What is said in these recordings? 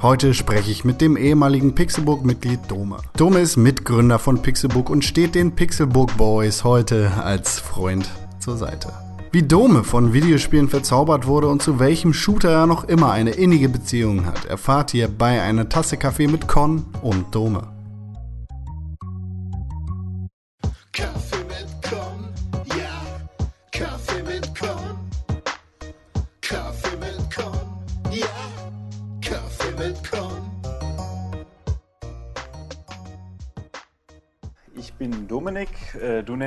Heute spreche ich mit dem ehemaligen Pixelbook-Mitglied Dome. Dome ist Mitgründer von Pixelbook und steht den Pixelbook Boys heute als Freund zur Seite. Wie Dome von Videospielen verzaubert wurde und zu welchem Shooter er noch immer eine innige Beziehung hat, erfahrt ihr bei einer Tasse Kaffee mit Con und Dome.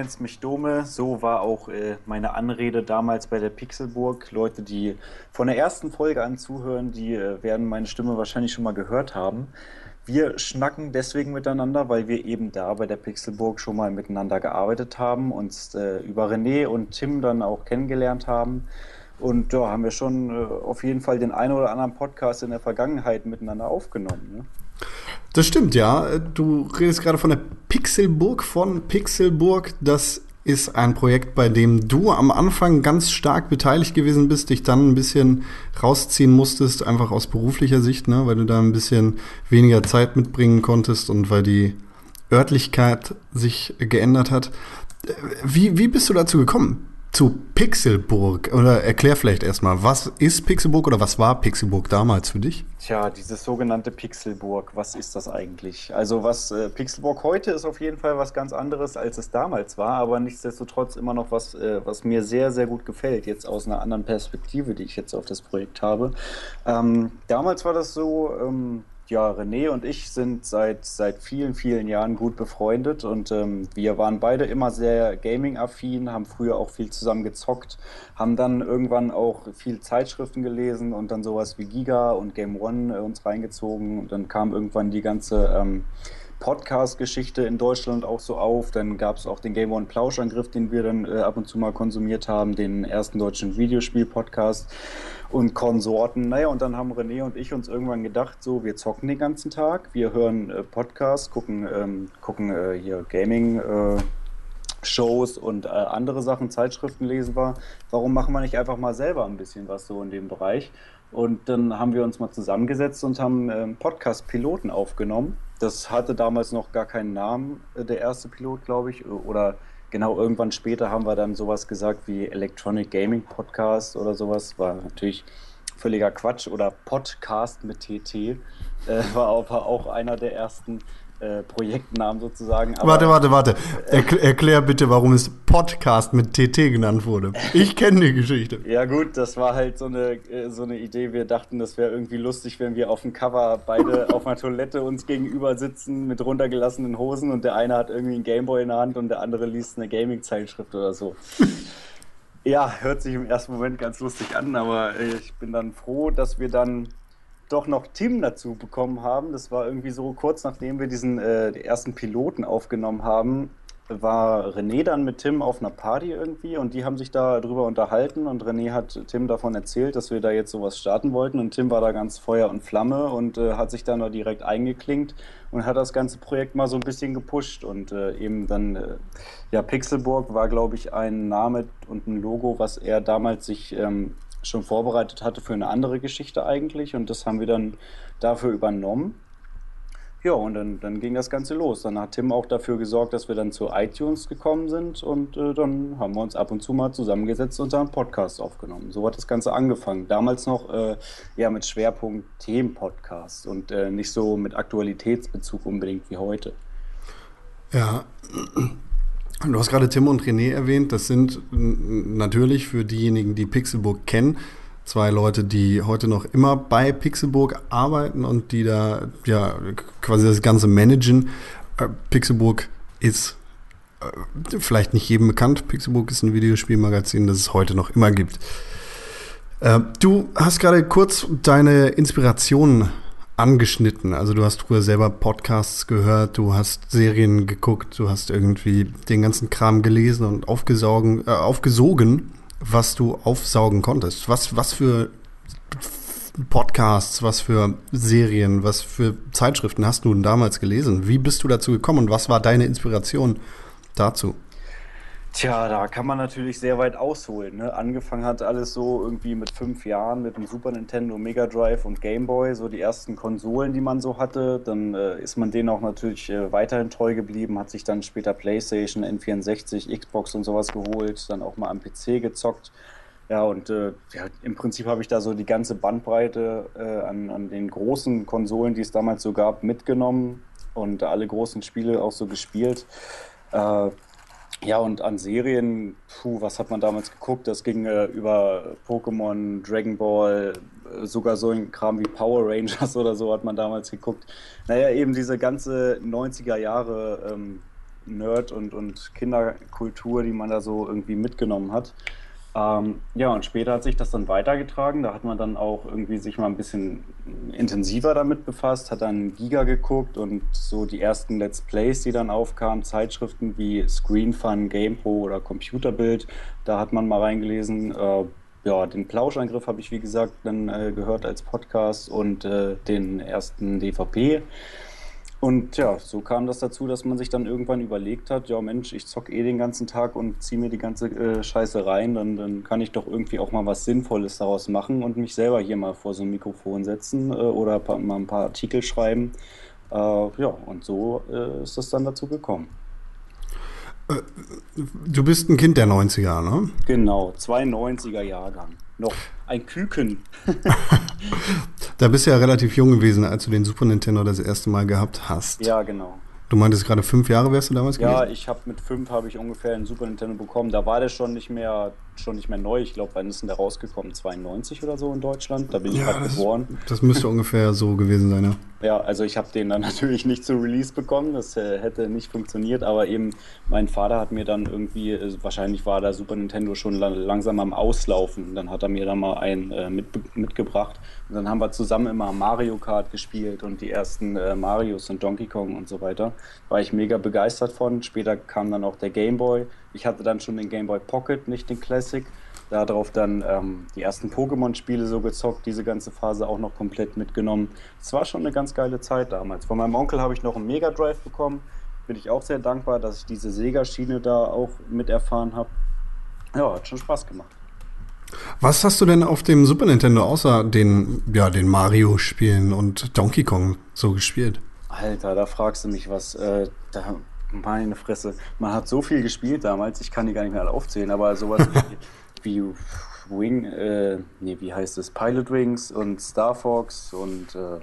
Nennst mich Dome. So war auch äh, meine Anrede damals bei der Pixelburg. Leute, die von der ersten Folge an zuhören, die äh, werden meine Stimme wahrscheinlich schon mal gehört haben. Wir schnacken deswegen miteinander, weil wir eben da bei der Pixelburg schon mal miteinander gearbeitet haben, uns äh, über René und Tim dann auch kennengelernt haben. Und da haben wir schon äh, auf jeden Fall den einen oder anderen Podcast in der Vergangenheit miteinander aufgenommen. Ne? Das stimmt, ja. Du redest gerade von der Pixelburg von Pixelburg. Das ist ein Projekt, bei dem du am Anfang ganz stark beteiligt gewesen bist, dich dann ein bisschen rausziehen musstest, einfach aus beruflicher Sicht, ne, weil du da ein bisschen weniger Zeit mitbringen konntest und weil die Örtlichkeit sich geändert hat. Wie, wie bist du dazu gekommen? Zu Pixelburg? Oder erklär vielleicht erstmal, was ist Pixelburg oder was war Pixelburg damals für dich? Tja, diese sogenannte Pixelburg, was ist das eigentlich? Also was äh, Pixelburg heute ist auf jeden Fall was ganz anderes, als es damals war, aber nichtsdestotrotz immer noch was, äh, was mir sehr, sehr gut gefällt, jetzt aus einer anderen Perspektive, die ich jetzt auf das Projekt habe. Ähm, damals war das so, ähm, ja, René und ich sind seit, seit vielen, vielen Jahren gut befreundet und ähm, wir waren beide immer sehr gaming-affin, haben früher auch viel zusammen gezockt, haben dann irgendwann auch viel Zeitschriften gelesen und dann sowas wie Giga und Game One äh, uns reingezogen. Und dann kam irgendwann die ganze ähm, Podcast-Geschichte in Deutschland auch so auf. Dann gab es auch den Game One Plauschangriff, den wir dann äh, ab und zu mal konsumiert haben, den ersten deutschen Videospiel-Podcast und Konsorten. Naja, und dann haben René und ich uns irgendwann gedacht, so, wir zocken den ganzen Tag, wir hören äh, Podcasts, gucken, ähm, gucken äh, hier Gaming. Äh, Shows und äh, andere Sachen, Zeitschriften lesen wir. Warum machen wir nicht einfach mal selber ein bisschen was so in dem Bereich? Und dann haben wir uns mal zusammengesetzt und haben ähm, Podcast-Piloten aufgenommen. Das hatte damals noch gar keinen Namen, äh, der erste Pilot, glaube ich. Oder genau irgendwann später haben wir dann sowas gesagt wie Electronic Gaming Podcast oder sowas. War natürlich völliger Quatsch. Oder Podcast mit TT äh, war aber auch einer der ersten äh, Projektnamen sozusagen. Aber, warte, warte, warte. Erkl erklär bitte, warum es Podcast mit TT genannt wurde. Ich kenne die Geschichte. Ja gut, das war halt so eine, äh, so eine Idee. Wir dachten, das wäre irgendwie lustig, wenn wir auf dem Cover beide auf einer Toilette uns gegenüber sitzen mit runtergelassenen Hosen und der eine hat irgendwie einen Gameboy in der Hand und der andere liest eine Gaming-Zeitschrift oder so. ja, hört sich im ersten Moment ganz lustig an, aber äh, ich bin dann froh, dass wir dann doch noch Tim dazu bekommen haben. Das war irgendwie so kurz nachdem wir diesen äh, ersten Piloten aufgenommen haben, war René dann mit Tim auf einer Party irgendwie und die haben sich da drüber unterhalten und René hat Tim davon erzählt, dass wir da jetzt sowas starten wollten und Tim war da ganz Feuer und Flamme und äh, hat sich dann da direkt eingeklinkt und hat das ganze Projekt mal so ein bisschen gepusht und äh, eben dann, äh, ja, Pixelburg war glaube ich ein Name und ein Logo, was er damals sich ähm, schon vorbereitet hatte für eine andere Geschichte eigentlich und das haben wir dann dafür übernommen. Ja, und dann, dann ging das Ganze los. Dann hat Tim auch dafür gesorgt, dass wir dann zu iTunes gekommen sind und äh, dann haben wir uns ab und zu mal zusammengesetzt und einen Podcast aufgenommen. So hat das Ganze angefangen. Damals noch äh, ja mit Schwerpunkt Themen-Podcast und äh, nicht so mit Aktualitätsbezug unbedingt wie heute. Ja, Du hast gerade Tim und René erwähnt. Das sind natürlich für diejenigen, die Pixelburg kennen, zwei Leute, die heute noch immer bei Pixelburg arbeiten und die da ja quasi das Ganze managen. Äh, Pixelburg ist äh, vielleicht nicht jedem bekannt. Pixelburg ist ein Videospielmagazin, das es heute noch immer gibt. Äh, du hast gerade kurz deine Inspirationen angeschnitten. Also du hast früher selber Podcasts gehört, du hast Serien geguckt, du hast irgendwie den ganzen Kram gelesen und aufgesaugen, äh, aufgesogen, was du aufsaugen konntest. Was, was für Podcasts, was für Serien, was für Zeitschriften hast du denn damals gelesen? Wie bist du dazu gekommen und was war deine Inspiration dazu? Tja, da kann man natürlich sehr weit ausholen. Ne? Angefangen hat alles so irgendwie mit fünf Jahren mit dem Super Nintendo, Mega Drive und Game Boy, so die ersten Konsolen, die man so hatte. Dann äh, ist man denen auch natürlich äh, weiterhin treu geblieben, hat sich dann später PlayStation, N64, Xbox und sowas geholt, dann auch mal am PC gezockt. Ja, und äh, ja, im Prinzip habe ich da so die ganze Bandbreite äh, an, an den großen Konsolen, die es damals so gab, mitgenommen und alle großen Spiele auch so gespielt. Äh, ja, und an Serien, puh, was hat man damals geguckt? Das ging äh, über Pokémon, Dragon Ball, äh, sogar so ein Kram wie Power Rangers oder so hat man damals geguckt. Naja, eben diese ganze 90er Jahre ähm, Nerd- und, und Kinderkultur, die man da so irgendwie mitgenommen hat. Ähm, ja, und später hat sich das dann weitergetragen. Da hat man dann auch irgendwie sich mal ein bisschen intensiver damit befasst, hat dann Giga geguckt und so die ersten Let's Plays, die dann aufkamen, Zeitschriften wie Screen Fun, GamePro oder Computerbild, da hat man mal reingelesen. Äh, ja, den Plauschangriff habe ich, wie gesagt, dann äh, gehört als Podcast und äh, den ersten DVP. Und ja, so kam das dazu, dass man sich dann irgendwann überlegt hat, ja Mensch, ich zock eh den ganzen Tag und ziehe mir die ganze äh, Scheiße rein, dann, dann kann ich doch irgendwie auch mal was Sinnvolles daraus machen und mich selber hier mal vor so ein Mikrofon setzen äh, oder pa mal ein paar Artikel schreiben. Äh, ja, und so äh, ist das dann dazu gekommen. Du bist ein Kind der 90er, ne? Genau, 92er Jahrgang. Noch ein Küken. Da bist du ja relativ jung gewesen, als du den Super Nintendo das erste Mal gehabt hast. ja, genau. Du meintest gerade fünf Jahre wärst du damals Ja, gewesen? ich habe mit fünf habe ich ungefähr einen Super Nintendo bekommen. Da war der schon nicht mehr schon nicht mehr neu. Ich glaube, wann ist denn der rausgekommen? 92 oder so in Deutschland. Da bin ich Ja, gerade geboren. das müsste ungefähr so gewesen sein, ja. Ja, also ich habe den dann natürlich nicht zu Release bekommen. Das äh, hätte nicht funktioniert. Aber eben mein Vater hat mir dann irgendwie, äh, wahrscheinlich war der Super Nintendo schon la langsam am Auslaufen. Dann hat er mir da mal einen äh, mit, mitgebracht. Und dann haben wir zusammen immer Mario Kart gespielt und die ersten äh, Marios und Donkey Kong und so weiter. War ich mega begeistert von. Später kam dann auch der Game Boy. Ich hatte dann schon den Game Boy Pocket, nicht den Classic. Darauf dann ähm, die ersten Pokémon-Spiele so gezockt, diese ganze Phase auch noch komplett mitgenommen. Es war schon eine ganz geile Zeit damals. Von meinem Onkel habe ich noch einen Mega Drive bekommen. Bin ich auch sehr dankbar, dass ich diese Sega-Schiene da auch miterfahren habe. Ja, hat schon Spaß gemacht. Was hast du denn auf dem Super Nintendo außer den, ja, den Mario-Spielen und Donkey Kong so gespielt? Alter, da fragst du mich was. Äh, da, meine Fresse. Man hat so viel gespielt damals, ich kann die gar nicht mehr alle aufzählen, aber sowas wie, wie Wing, äh, nee, wie heißt es? Pilot Wings und Star Fox und äh,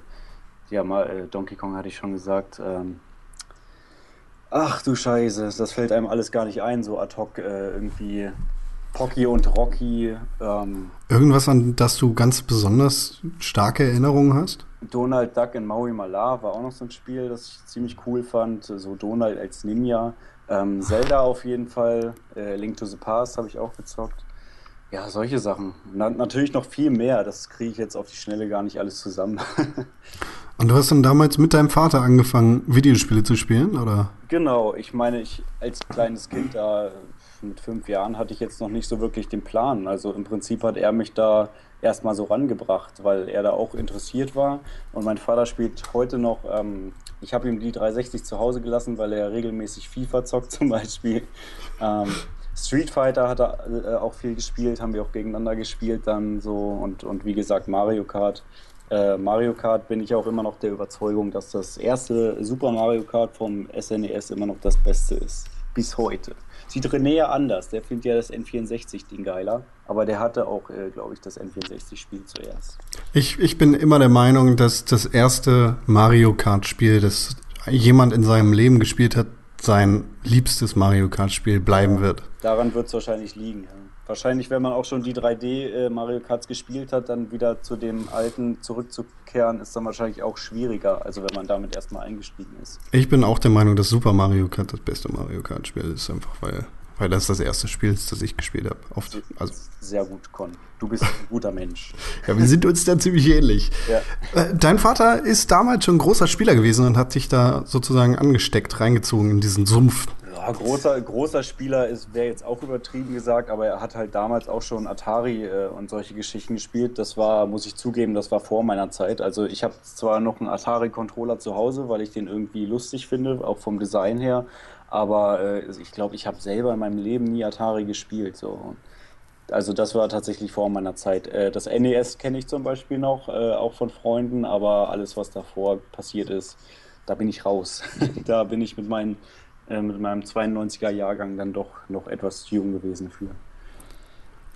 ja, mal, äh, Donkey Kong hatte ich schon gesagt. Ähm, ach du Scheiße, das fällt einem alles gar nicht ein, so ad hoc äh, irgendwie. Pocky und Rocky, ähm, Irgendwas, an das du ganz besonders starke Erinnerungen hast? Donald Duck in Maui Mala war auch noch so ein Spiel, das ich ziemlich cool fand. So Donald als Ninja. Ähm, Zelda auf jeden Fall. Äh, Link to the Past habe ich auch gezockt. Ja, solche Sachen. Na, natürlich noch viel mehr. Das kriege ich jetzt auf die Schnelle gar nicht alles zusammen. Und du hast dann damals mit deinem Vater angefangen, Videospiele zu spielen, oder? genau, ich meine, ich als kleines Kind da mit fünf Jahren hatte ich jetzt noch nicht so wirklich den Plan. Also im Prinzip hat er mich da erstmal so rangebracht, weil er da auch interessiert war. Und mein Vater spielt heute noch, ähm, ich habe ihm die 360 zu Hause gelassen, weil er regelmäßig FIFA zockt zum Beispiel. Ähm, Street Fighter hat er äh, auch viel gespielt, haben wir auch gegeneinander gespielt dann so und, und wie gesagt Mario Kart. Äh, Mario Kart bin ich auch immer noch der Überzeugung, dass das erste Super Mario Kart vom SNES immer noch das Beste ist. Bis heute. Sieht René ja anders. Der findet ja das N64-Ding geiler. Aber der hatte auch, äh, glaube ich, das N64-Spiel zuerst. Ich, ich bin immer der Meinung, dass das erste Mario Kart-Spiel, das jemand in seinem Leben gespielt hat, sein liebstes Mario Kart-Spiel bleiben wird. Daran wird es wahrscheinlich liegen. Ja. Wahrscheinlich, wenn man auch schon die 3D äh, Mario Karts gespielt hat, dann wieder zu dem alten zurückzukehren, ist dann wahrscheinlich auch schwieriger, also wenn man damit erstmal eingestiegen ist. Ich bin auch der Meinung, dass Super Mario Kart das beste Mario Kart-Spiel ist, einfach weil, weil das das erste Spiel ist, das ich gespielt habe. Also, Sehr gut, Con. Du bist ein guter Mensch. ja, wir sind uns da ziemlich ähnlich. Ja. Äh, Dein Vater ist damals schon ein großer Spieler gewesen und hat sich da sozusagen angesteckt, reingezogen in diesen Sumpf. Ja, großer, großer Spieler ist, wäre jetzt auch übertrieben gesagt, aber er hat halt damals auch schon Atari äh, und solche Geschichten gespielt. Das war, muss ich zugeben, das war vor meiner Zeit. Also ich habe zwar noch einen Atari-Controller zu Hause, weil ich den irgendwie lustig finde, auch vom Design her, Aber äh, ich glaube, ich habe selber in meinem Leben nie Atari gespielt. So. Also das war tatsächlich vor meiner Zeit. Äh, das NES kenne ich zum Beispiel noch, äh, auch von Freunden, aber alles, was davor passiert ist, da bin ich raus. da bin ich mit, meinen, äh, mit meinem 92er Jahrgang dann doch noch etwas jung gewesen für.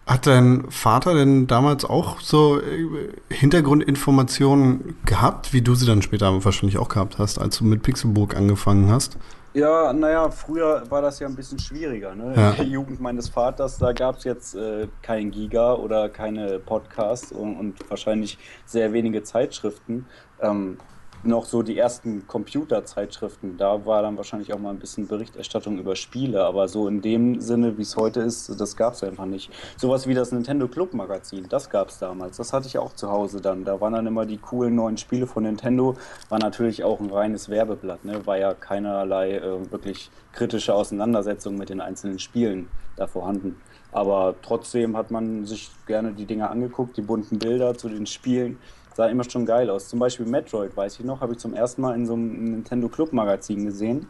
Hat dein Vater denn damals auch so äh, Hintergrundinformationen gehabt, wie du sie dann später wahrscheinlich auch gehabt hast, als du mit Pixelburg angefangen hast? Ja, naja, früher war das ja ein bisschen schwieriger. Ne? Ja. In der Jugend meines Vaters, da gab es jetzt äh, kein Giga oder keine Podcasts und, und wahrscheinlich sehr wenige Zeitschriften. Ähm, noch so die ersten Computerzeitschriften, da war dann wahrscheinlich auch mal ein bisschen Berichterstattung über Spiele, aber so in dem Sinne, wie es heute ist, das gab es einfach nicht. Sowas wie das Nintendo Club Magazin, das gab es damals, das hatte ich auch zu Hause dann. Da waren dann immer die coolen neuen Spiele von Nintendo, war natürlich auch ein reines Werbeblatt, ne? war ja keinerlei äh, wirklich kritische Auseinandersetzung mit den einzelnen Spielen da vorhanden. Aber trotzdem hat man sich gerne die Dinger angeguckt, die bunten Bilder zu den Spielen sah immer schon geil aus. Zum Beispiel Metroid, weiß ich noch, habe ich zum ersten Mal in so einem Nintendo Club Magazin gesehen.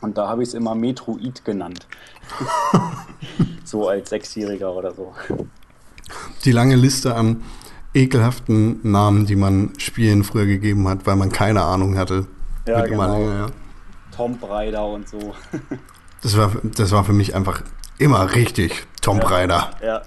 Und da habe ich es immer Metroid genannt. so als Sechsjähriger oder so. Die lange Liste an ekelhaften Namen, die man Spielen früher gegeben hat, weil man keine Ahnung hatte. Ja, genau. länger, ja. Tomb Raider und so. Das war, das war für mich einfach immer richtig. Tomb Raider. ja.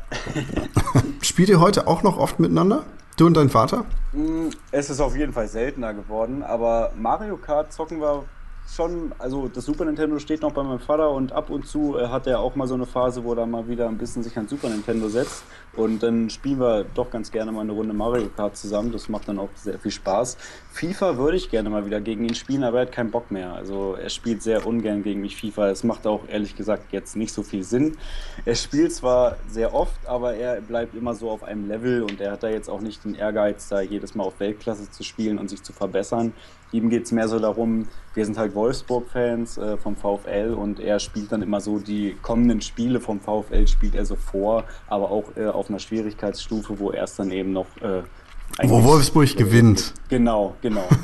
Spielt ihr heute auch noch oft miteinander? Du und dein Vater? Mm, Es ist auf jeden Fall seltener geworden, aber Mario Kart zocken wir schon, also das Super Nintendo steht noch bei meinem Vater und ab und zu äh, hat er auch mal so eine Phase, wo er mal wieder ein bisschen sich an Super Nintendo setzt und dann spielen wir doch ganz gerne mal eine Runde Mario Kart zusammen, das macht dann auch sehr viel Spaß. FIFA würde ich gerne mal wieder gegen ihn spielen, aber er hat keinen Bock mehr, also er spielt sehr ungern gegen mich FIFA, es macht auch ehrlich gesagt jetzt nicht so viel Sinn. Er spielt zwar sehr oft, aber er bleibt immer so auf einem Level und er hat da jetzt auch nicht den Ehrgeiz, da jedes Mal auf Weltklasse zu spielen und sich zu verbessern. Ihm geht es mehr so darum, wir sind halt Wolfsburg-Fans äh, vom VfL und er spielt dann immer so die kommenden Spiele vom VfL, spielt er so vor, aber auch äh, auf einer Schwierigkeitsstufe, wo er es dann eben noch. Äh, Wo Wolfsburg gewinnt. Genau, genau.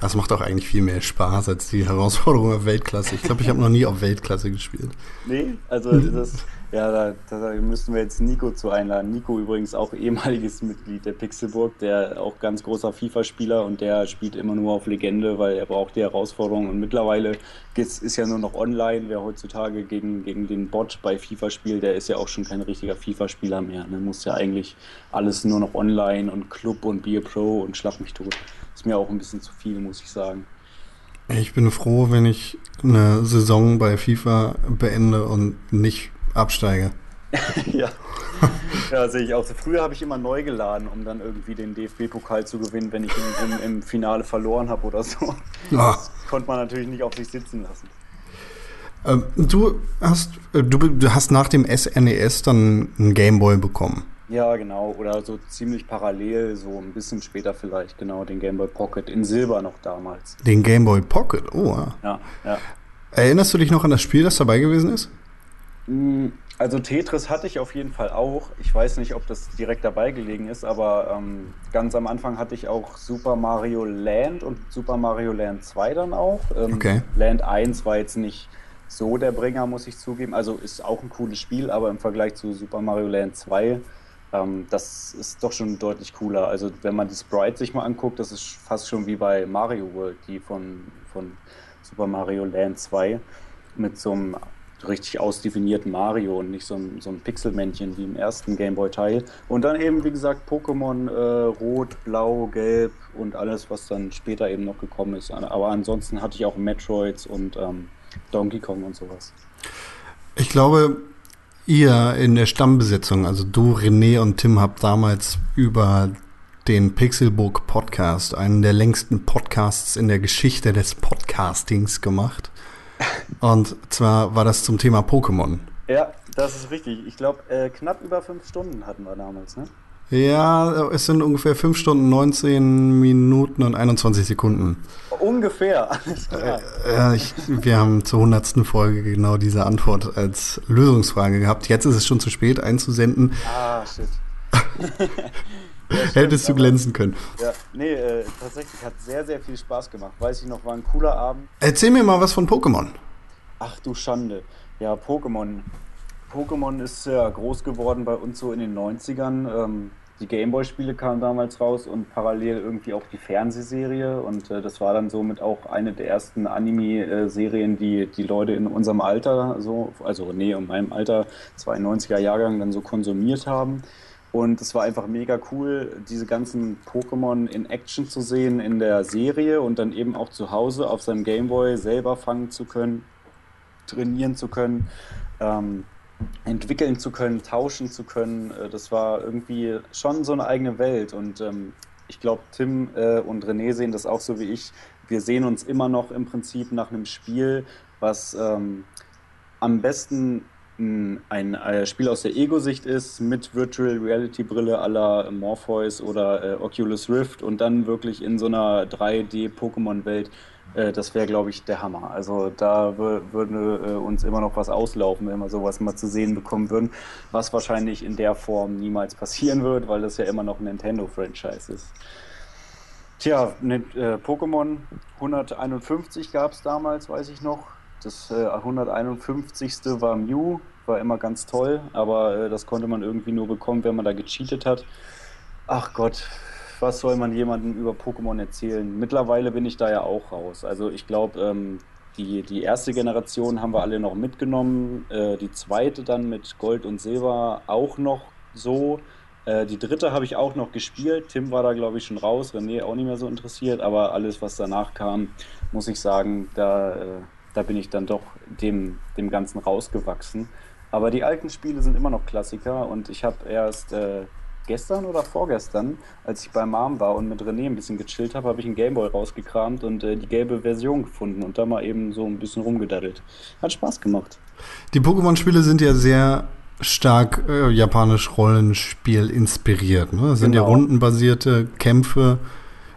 Das macht auch eigentlich viel mehr Spaß als die Herausforderung auf Weltklasse. Ich glaube, ich habe noch nie auf Weltklasse gespielt. Nee, also das, ja, da, da müssten wir jetzt Nico zu einladen. Nico übrigens auch ehemaliges Mitglied der Pixelburg, der auch ganz großer FIFA-Spieler und der spielt immer nur auf Legende, weil er braucht die Herausforderung. Und mittlerweile ist ja nur noch online. Wer heutzutage gegen, gegen den Bot bei FIFA spielt, der ist ja auch schon kein richtiger FIFA-Spieler mehr. Ne? Muss ja eigentlich alles nur noch online und Club und Beer Pro und Schlag mich tot. Ist mir auch ein bisschen zu viel, muss ich sagen. Ich bin froh, wenn ich eine Saison bei FIFA beende und nicht absteige. Ja, ja sehe ich auch. so. Früher habe ich immer neu geladen, um dann irgendwie den DFB-Pokal zu gewinnen, wenn ich im, im, im Finale verloren habe oder so. Ah. Das konnte man natürlich nicht auf sich sitzen lassen. Ähm, du hast, äh, du, du hast nach dem SNES dann einen Gameboy bekommen. Ja, genau. Oder so ziemlich parallel, so ein bisschen später vielleicht, genau, den Game Boy Pocket in Silber noch damals. Den Gameboy Pocket. Oh. ja. Ja, ja. Erinnerst du dich noch an das Spiel, das dabei gewesen ist? Mm, Also Tetris hatte ich auf jeden Fall auch. Ich weiß nicht, ob das direkt dabei gelegen ist, aber ähm, ganz am Anfang hatte ich auch Super Mario Land und Super Mario Land 2 dann auch. Ähm, Okay. Land 1 war jetzt nicht so der Bringer, muss ich zugeben. Also ist auch ein cooles Spiel, aber im Vergleich zu Super Mario Land 2, ähm, das ist doch schon deutlich cooler. Also wenn man die Sprites sich mal anguckt, das ist fast schon wie bei Mario World, die von, von Super Mario Land 2 mit so einem richtig ausdefinierten Mario und nicht so ein, so ein Pixelmännchen wie im ersten Gameboy-Teil. Und dann eben, wie gesagt, Pokémon äh, Rot, Blau, Gelb und alles, was dann später eben noch gekommen ist. Aber ansonsten hatte ich auch Metroids und ähm, Donkey Kong und sowas. Ich glaube, ihr in der Stammbesetzung, also du, René und Tim, habt damals über den Pixelbook Podcast, einen der längsten Podcasts in der Geschichte des Podcastings gemacht. Und zwar war das zum Thema Pokémon. Ja, das ist richtig. Ich glaube, äh, knapp über fünf Stunden hatten wir damals, ne? Ja, es sind ungefähr 5 Stunden, 19 Minuten und 21 Sekunden. Ungefähr, alles klar. Äh, ich, wir haben zur hundertsten Folge genau diese Antwort als Lösungsfrage gehabt. Jetzt ist es schon zu spät einzusenden. Ah, shit. Stimmt, Hättest du glänzen können. Ja, nee, äh, tatsächlich hat sehr, sehr viel Spaß gemacht. Weiß ich noch, war ein cooler Abend. Erzähl mir mal was von Pokémon. Ach du Schande. Ja, Pokémon. Pokémon ist ja groß geworden bei uns so in den 90ern. Ähm, die Gameboy-Spiele kamen damals raus und parallel irgendwie auch die Fernsehserie. Und äh, das war dann somit auch eine der ersten Anime-Serien, die die Leute in unserem Alter, so, also nee, in meinem Alter, 92er Jahrgang, dann so konsumiert haben. Und es war einfach mega cool, diese ganzen Pokémon in Action zu sehen in der Serie und dann eben auch zu Hause auf seinem Gameboy selber fangen zu können, trainieren zu können. Ähm, entwickeln zu können, tauschen zu können. Äh, das war irgendwie schon so eine eigene Welt. Und ähm, ich glaube, Tim äh, und René sehen das auch so wie ich. Wir sehen uns immer noch im Prinzip nach einem Spiel, was ähm, am besten ein, ein, Spiel aus der Ego-Sicht ist, mit Virtual Reality-Brille aller Morpheus oder äh, Oculus Rift und dann wirklich in so einer 3D-Pokémon-Welt äh, das wäre, glaube ich, der Hammer. Also da würde äh, uns immer noch was auslaufen, wenn wir sowas mal zu sehen bekommen würden, was wahrscheinlich in der Form niemals passieren wird, weil das ja immer noch ein Nintendo-Franchise ist. Tja, ne, äh, Pokémon 151 gab es damals, weiß ich noch. Das äh, 151. war Mew, war immer ganz toll, aber äh, das konnte man irgendwie nur bekommen, wenn man da gecheatet hat. Ach Gott, was soll man jemandem über Pokémon erzählen? Mittlerweile bin ich da ja auch raus. Also ich glaube, ähm, die, die erste Generation haben wir alle noch mitgenommen, äh, die zweite dann mit Gold und Silber auch noch so. Äh, die dritte habe ich auch noch gespielt. Tim war da, glaube ich, schon raus, René auch nicht mehr so interessiert, aber alles, was danach kam, muss ich sagen, da, äh, da bin ich dann doch dem, dem Ganzen rausgewachsen. Aber die alten Spiele sind immer noch Klassiker und ich habe erst äh, gestern oder vorgestern, als ich bei Mom war und mit René ein bisschen gechillt habe, habe ich einen Gameboy rausgekramt und äh, die gelbe Version gefunden und da mal eben so ein bisschen rumgedaddelt. Hat Spaß gemacht. Die Pokémon-Spiele sind ja sehr stark äh, japanisch Rollenspiel inspiriert. Ne? Das sind genau. ja rundenbasierte Kämpfe,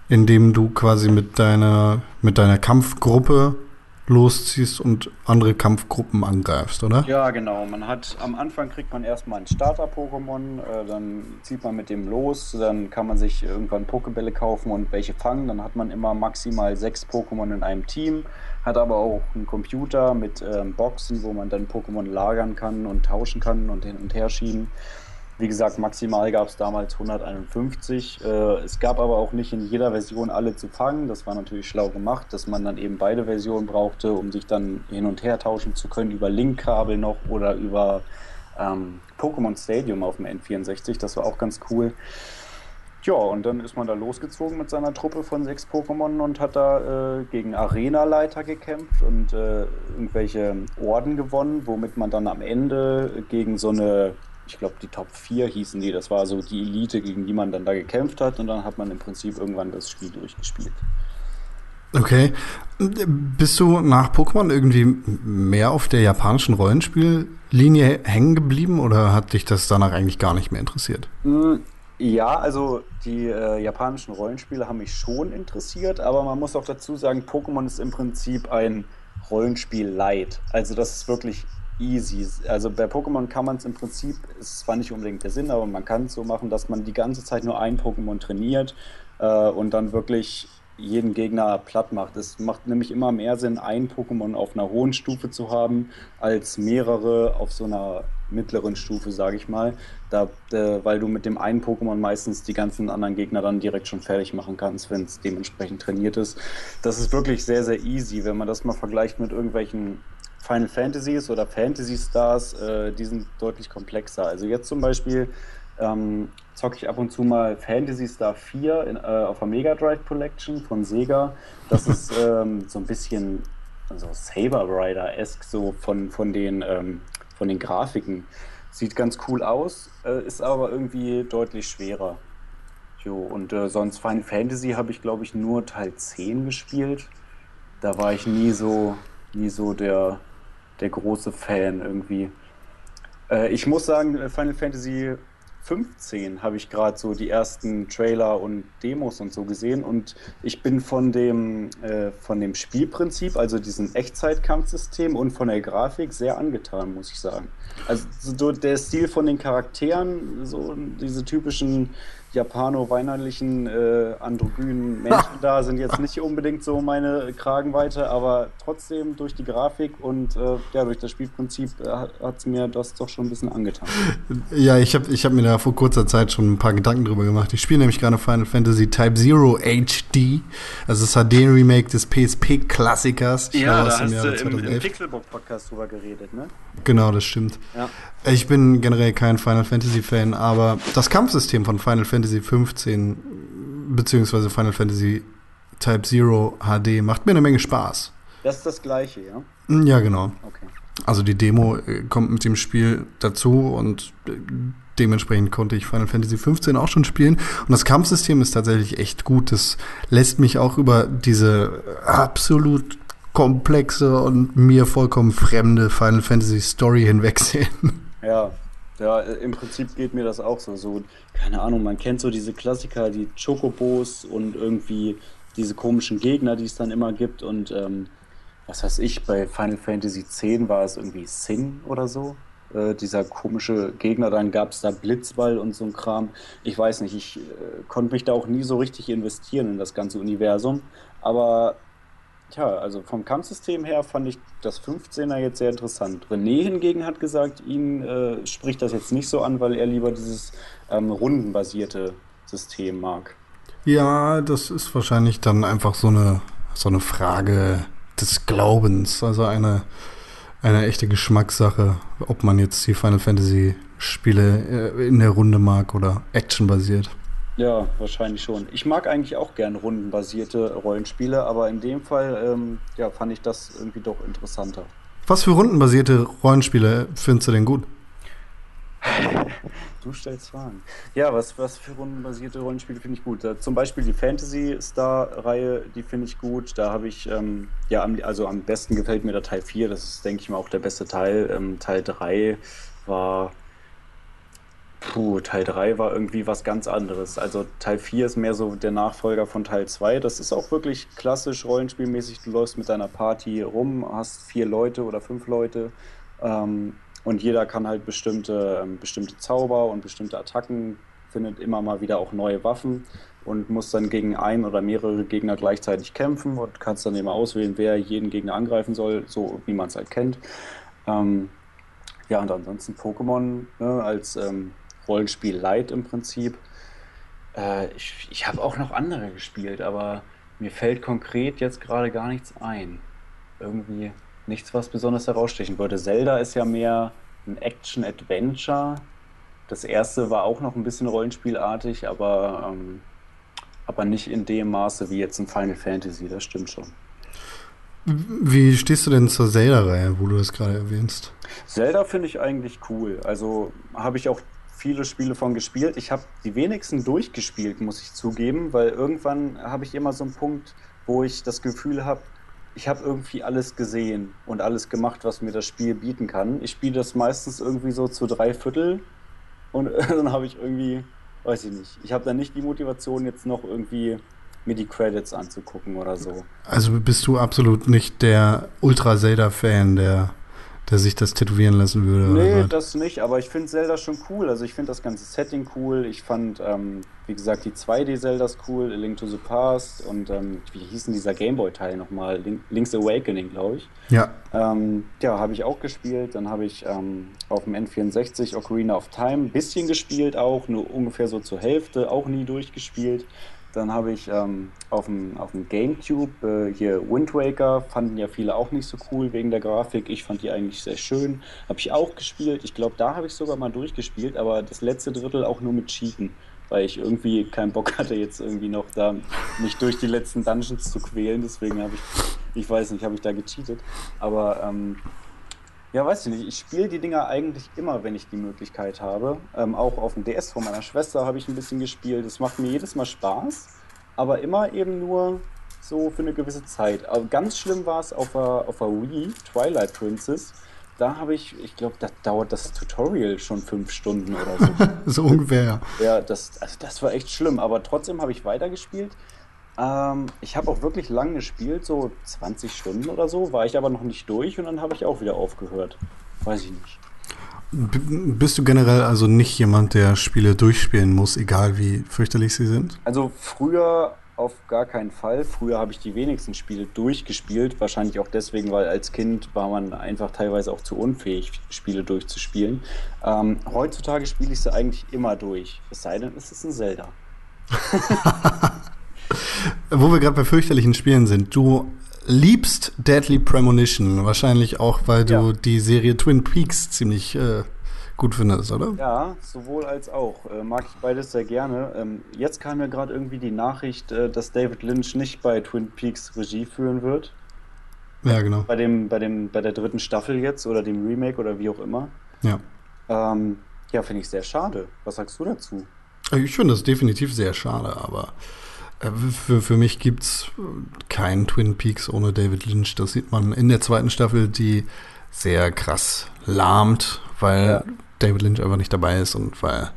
in denen du quasi mit deiner, mit deiner Kampfgruppe losziehst und andere Kampfgruppen angreifst, oder? Ja, genau. Man hat am Anfang kriegt man erstmal ein Starter-Pokémon, äh, dann zieht man mit dem los, dann kann man sich irgendwann Pokebälle kaufen und welche fangen. Dann hat man immer maximal sechs Pokémon in einem Team, hat aber auch einen Computer mit ähm, Boxen, wo man dann Pokémon lagern kann und tauschen kann und hin und her schieben. Wie gesagt, maximal gab es damals 151. Äh, es gab aber auch nicht in jeder Version alle zu fangen. Das war natürlich schlau gemacht, dass man dann eben beide Versionen brauchte, um sich dann hin und her tauschen zu können über Linkkabel noch oder über ähm, Pokémon Stadium auf dem N64. Das war auch ganz cool. Ja, und dann ist man da losgezogen mit seiner Truppe von sechs Pokémon und hat da äh, gegen Arenaleiter gekämpft und äh, irgendwelche Orden gewonnen, womit man dann am Ende gegen so eine ich glaube, die Top 4 hießen die. Das war so die Elite, gegen die man dann da gekämpft hat. Und dann hat man im Prinzip irgendwann das Spiel durchgespielt. Okay. Bist du nach Pokémon irgendwie mehr auf der japanischen Rollenspiellinie hängen geblieben oder hat dich das danach eigentlich gar nicht mehr interessiert? Mm, ja, also die äh, japanischen Rollenspiele haben mich schon interessiert, aber man muss auch dazu sagen, Pokémon ist im Prinzip ein Rollenspiel light. Also das ist wirklich easy. Also bei Pokémon kann man es im Prinzip, ist zwar nicht unbedingt der Sinn, aber man kann es so machen, dass man die ganze Zeit nur ein Pokémon trainiert äh, und dann wirklich jeden Gegner platt macht. Es macht nämlich immer mehr Sinn, ein Pokémon auf einer hohen Stufe zu haben, als mehrere auf so einer mittleren Stufe, sage ich mal. Da, äh, weil du mit dem einen Pokémon meistens die ganzen anderen Gegner dann direkt schon fertig machen kannst, wenn es dementsprechend trainiert ist. Das ist wirklich sehr, sehr easy, wenn man das mal vergleicht mit irgendwelchen Final Fantasies oder Fantasy Stars, äh, die sind deutlich komplexer. Also jetzt zum Beispiel ähm, zocke ich ab und zu mal Fantasy Star 4 in, äh, auf der Mega Drive Collection von Sega. Das ist ähm, so ein bisschen also Saber Rider-esque, so von, von, den, ähm, von den Grafiken. Sieht ganz cool aus, äh, ist aber irgendwie deutlich schwerer. Jo, und äh, sonst Final Fantasy habe ich, glaube ich, nur Teil 10 gespielt. Da war ich nie so, nie so der der große Fan irgendwie. Äh, ich muss sagen, äh, Final Fantasy 15 habe ich gerade so die ersten Trailer und Demos und so gesehen und ich bin von dem, äh, von dem Spielprinzip, also diesem Echtzeitkampfsystem und von der Grafik sehr angetan, muss ich sagen. Also so der Stil von den Charakteren, so diese typischen japano-weinerlichen äh, androgynen Menschen da sind jetzt nicht unbedingt so meine Kragenweite, aber trotzdem durch die Grafik und äh, ja, durch das Spielprinzip äh, hat es mir das doch schon ein bisschen angetan. Ja, ich habe ich hab mir da vor kurzer Zeit schon ein paar Gedanken drüber gemacht. Ich spiele nämlich gerade Final Fantasy Type Zero HD, also das HD-Remake des PSP-Klassikers. Ja, da hast du im, im 2011. Pixelbook-Podcast drüber geredet, ne? Genau, das stimmt. Ja. Ich bin generell kein Final Fantasy Fan, aber das Kampfsystem von Final Fantasy 15 beziehungsweise Final Fantasy Type Zero HD macht mir eine Menge Spaß. Das ist das Gleiche, ja? Hm, Ja, genau. Okay. Also die Demo äh, kommt mit dem Spiel dazu und äh, dementsprechend konnte ich Final Fantasy 15 auch schon spielen. Und das Kampfsystem ist tatsächlich echt gut. Das lässt mich auch über diese absolut komplexe und mir vollkommen fremde Final Fantasy Story hinwegsehen. Ja, ja, äh, im Prinzip geht mir das auch so. So, keine Ahnung, man kennt so diese Klassiker, die Chocobos und irgendwie diese komischen Gegner, die es dann immer gibt. Und ähm, was weiß ich, bei Final Fantasy X war es irgendwie Sing oder so. Äh, dieser komische Gegner, dann gab es da Blitzball und so ein Kram. Ich weiß nicht, ich äh, konnte mich da auch nie so richtig investieren in das ganze Universum. Aber Tja, also vom Kampfsystem her fand ich das 15er jetzt sehr interessant. René hingegen hat gesagt, ihn äh, spricht das jetzt nicht so an, weil er lieber dieses ähm, rundenbasierte System mag. Ja, das ist wahrscheinlich dann einfach so eine, so eine Frage des Glaubens, also eine, eine echte Geschmackssache, ob man jetzt die Final Fantasy Spiele äh, in der Runde mag oder actionbasiert. Ja, wahrscheinlich schon. Ich mag eigentlich auch gern rundenbasierte Rollenspiele, aber in dem Fall ähm, ja, fand ich das irgendwie doch interessanter. Was für rundenbasierte Rollenspiele findest du denn gut? Du stellst Fragen. Ja, was, was für rundenbasierte Rollenspiele finde ich gut. Da, zum Beispiel die Fantasy Star-Reihe, die finde ich gut. Da habe ich, ähm, ja, am, also am besten gefällt mir der Teil 4. Das ist, denke ich mal, auch der beste Teil. Ähm, Teil 3 war. Puh, Teil 3 war irgendwie was ganz anderes. Also Teil 4 ist mehr so der Nachfolger von Teil 2. Das ist auch wirklich klassisch rollenspielmäßig. Du läufst mit deiner Party rum, hast vier Leute oder fünf Leute. Ähm, und jeder kann halt bestimmte, ähm, bestimmte Zauber und bestimmte Attacken, findet immer mal wieder auch neue Waffen und muss dann gegen ein oder mehrere Gegner gleichzeitig kämpfen und kannst dann immer auswählen, wer jeden Gegner angreifen soll, so wie man es halt kennt. Ähm, ja, und ansonsten Pokémon ne, als ähm, Rollenspiel Light im Prinzip. Äh, ich ich habe auch noch andere gespielt, aber mir fällt konkret jetzt gerade gar nichts ein. Irgendwie nichts, was besonders herausstechen würde. Zelda ist ja mehr ein Action-Adventure. Das erste war auch noch ein bisschen rollenspielartig, aber, ähm, aber nicht in dem Maße wie jetzt ein Final Fantasy, das stimmt schon. Wie stehst du denn zur Zelda-Reihe, wo du das gerade erwähnst? Zelda finde ich eigentlich cool. Also habe ich auch viele Spiele von gespielt. Ich habe die wenigsten durchgespielt, muss ich zugeben, weil irgendwann habe ich immer so einen Punkt, wo ich das Gefühl habe, ich habe irgendwie alles gesehen und alles gemacht, was mir das Spiel bieten kann. Ich spiele das meistens irgendwie so zu drei Viertel und dann habe ich irgendwie, weiß ich nicht, ich habe dann nicht die Motivation, jetzt noch irgendwie mir die Credits anzugucken oder so. Also bist du absolut nicht der Ultra-Zelda-Fan, der, der sich das tätowieren lassen würde? Nee, oder was? das nicht, aber ich finde Zelda schon cool. Also ich finde das ganze Setting cool. Ich fand, ähm, wie gesagt, die 2D-Zeldas cool, A Link to the Past und ähm, wie hieß denn dieser Gameboy-Teil nochmal? Link, Link's Awakening, glaube ich. ja, Ähm, ja, habe ich auch gespielt. Dann habe ich ähm, auf dem N64 Ocarina of Time ein bisschen gespielt auch, nur ungefähr so zur Hälfte, auch nie durchgespielt. Dann habe ich ähm, auf dem, Gamecube äh, hier Wind Waker, fanden ja viele auch nicht so cool wegen der Grafik. Ich fand die eigentlich sehr schön. Habe ich auch gespielt. Ich glaube, da habe ich sogar mal durchgespielt, aber das letzte Drittel auch nur mit Cheaten, weil ich irgendwie keinen Bock hatte, jetzt irgendwie noch da mich durch die letzten Dungeons zu quälen. Deswegen habe ich, ich weiß nicht, habe ich da gecheatet. Aber ähm, ja, weiß ich nicht. Ich spiele die Dinger eigentlich immer, wenn ich die Möglichkeit habe. Ähm, auch auf dem DS von meiner Schwester habe ich ein bisschen gespielt. Es macht mir jedes Mal Spaß, aber immer eben nur so für eine gewisse Zeit. Aber ganz schlimm war es auf der, auf der Wii, Twilight Princess. Da habe ich, ich glaube, da dauert das Tutorial schon fünf Stunden oder so. so ungefähr. Ja, das, also das war echt schlimm, aber trotzdem habe ich weitergespielt. Ähm, ich habe auch wirklich lang gespielt, so 20 Stunden oder so, war ich aber noch nicht durch und dann habe ich auch wieder aufgehört. Weiß ich nicht. B bist du generell also nicht jemand, der Spiele durchspielen muss, egal wie fürchterlich sie sind? Also früher auf gar keinen Fall. Früher habe ich die wenigsten Spiele durchgespielt. Wahrscheinlich auch deswegen, weil als Kind war man einfach teilweise auch zu unfähig, Spiele durchzuspielen. Ähm, heutzutage spiele ich sie eigentlich immer durch. Es sei denn, es ist ein Zelda. Wo wir gerade bei fürchterlichen Spielen sind, du liebst Deadly Premonition, wahrscheinlich auch, weil du Ja. die Serie Twin Peaks ziemlich äh, gut findest, oder? Ja, sowohl als auch. Äh, mag ich beides sehr gerne. Ähm, jetzt kam ja gerade irgendwie die Nachricht, äh, dass David Lynch nicht bei Twin Peaks Regie führen wird. Ja, genau. Bei, dem, bei, dem, bei der dritten Staffel jetzt oder dem Remake oder wie auch immer. Ja. Ähm, ja, finde ich sehr schade. Was sagst du dazu? Ich finde das definitiv sehr schade, aber für, für mich gibt es keinen Twin Peaks ohne David Lynch. Das sieht man in der zweiten Staffel, die sehr krass lahmt, weil Ja. David Lynch einfach nicht dabei ist und weil,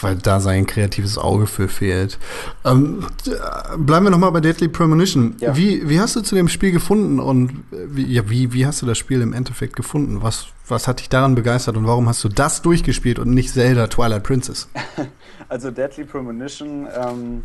weil da sein kreatives Auge für fehlt. Ähm, d- bleiben wir nochmal bei Deadly Premonition. Ja. Wie, wie hast du zu dem Spiel gefunden und äh, wie, ja, wie, wie hast du das Spiel im Endeffekt gefunden? Was, was hat dich daran begeistert und warum hast du das durchgespielt und nicht Zelda Twilight Princess? Also Deadly Premonition, ähm,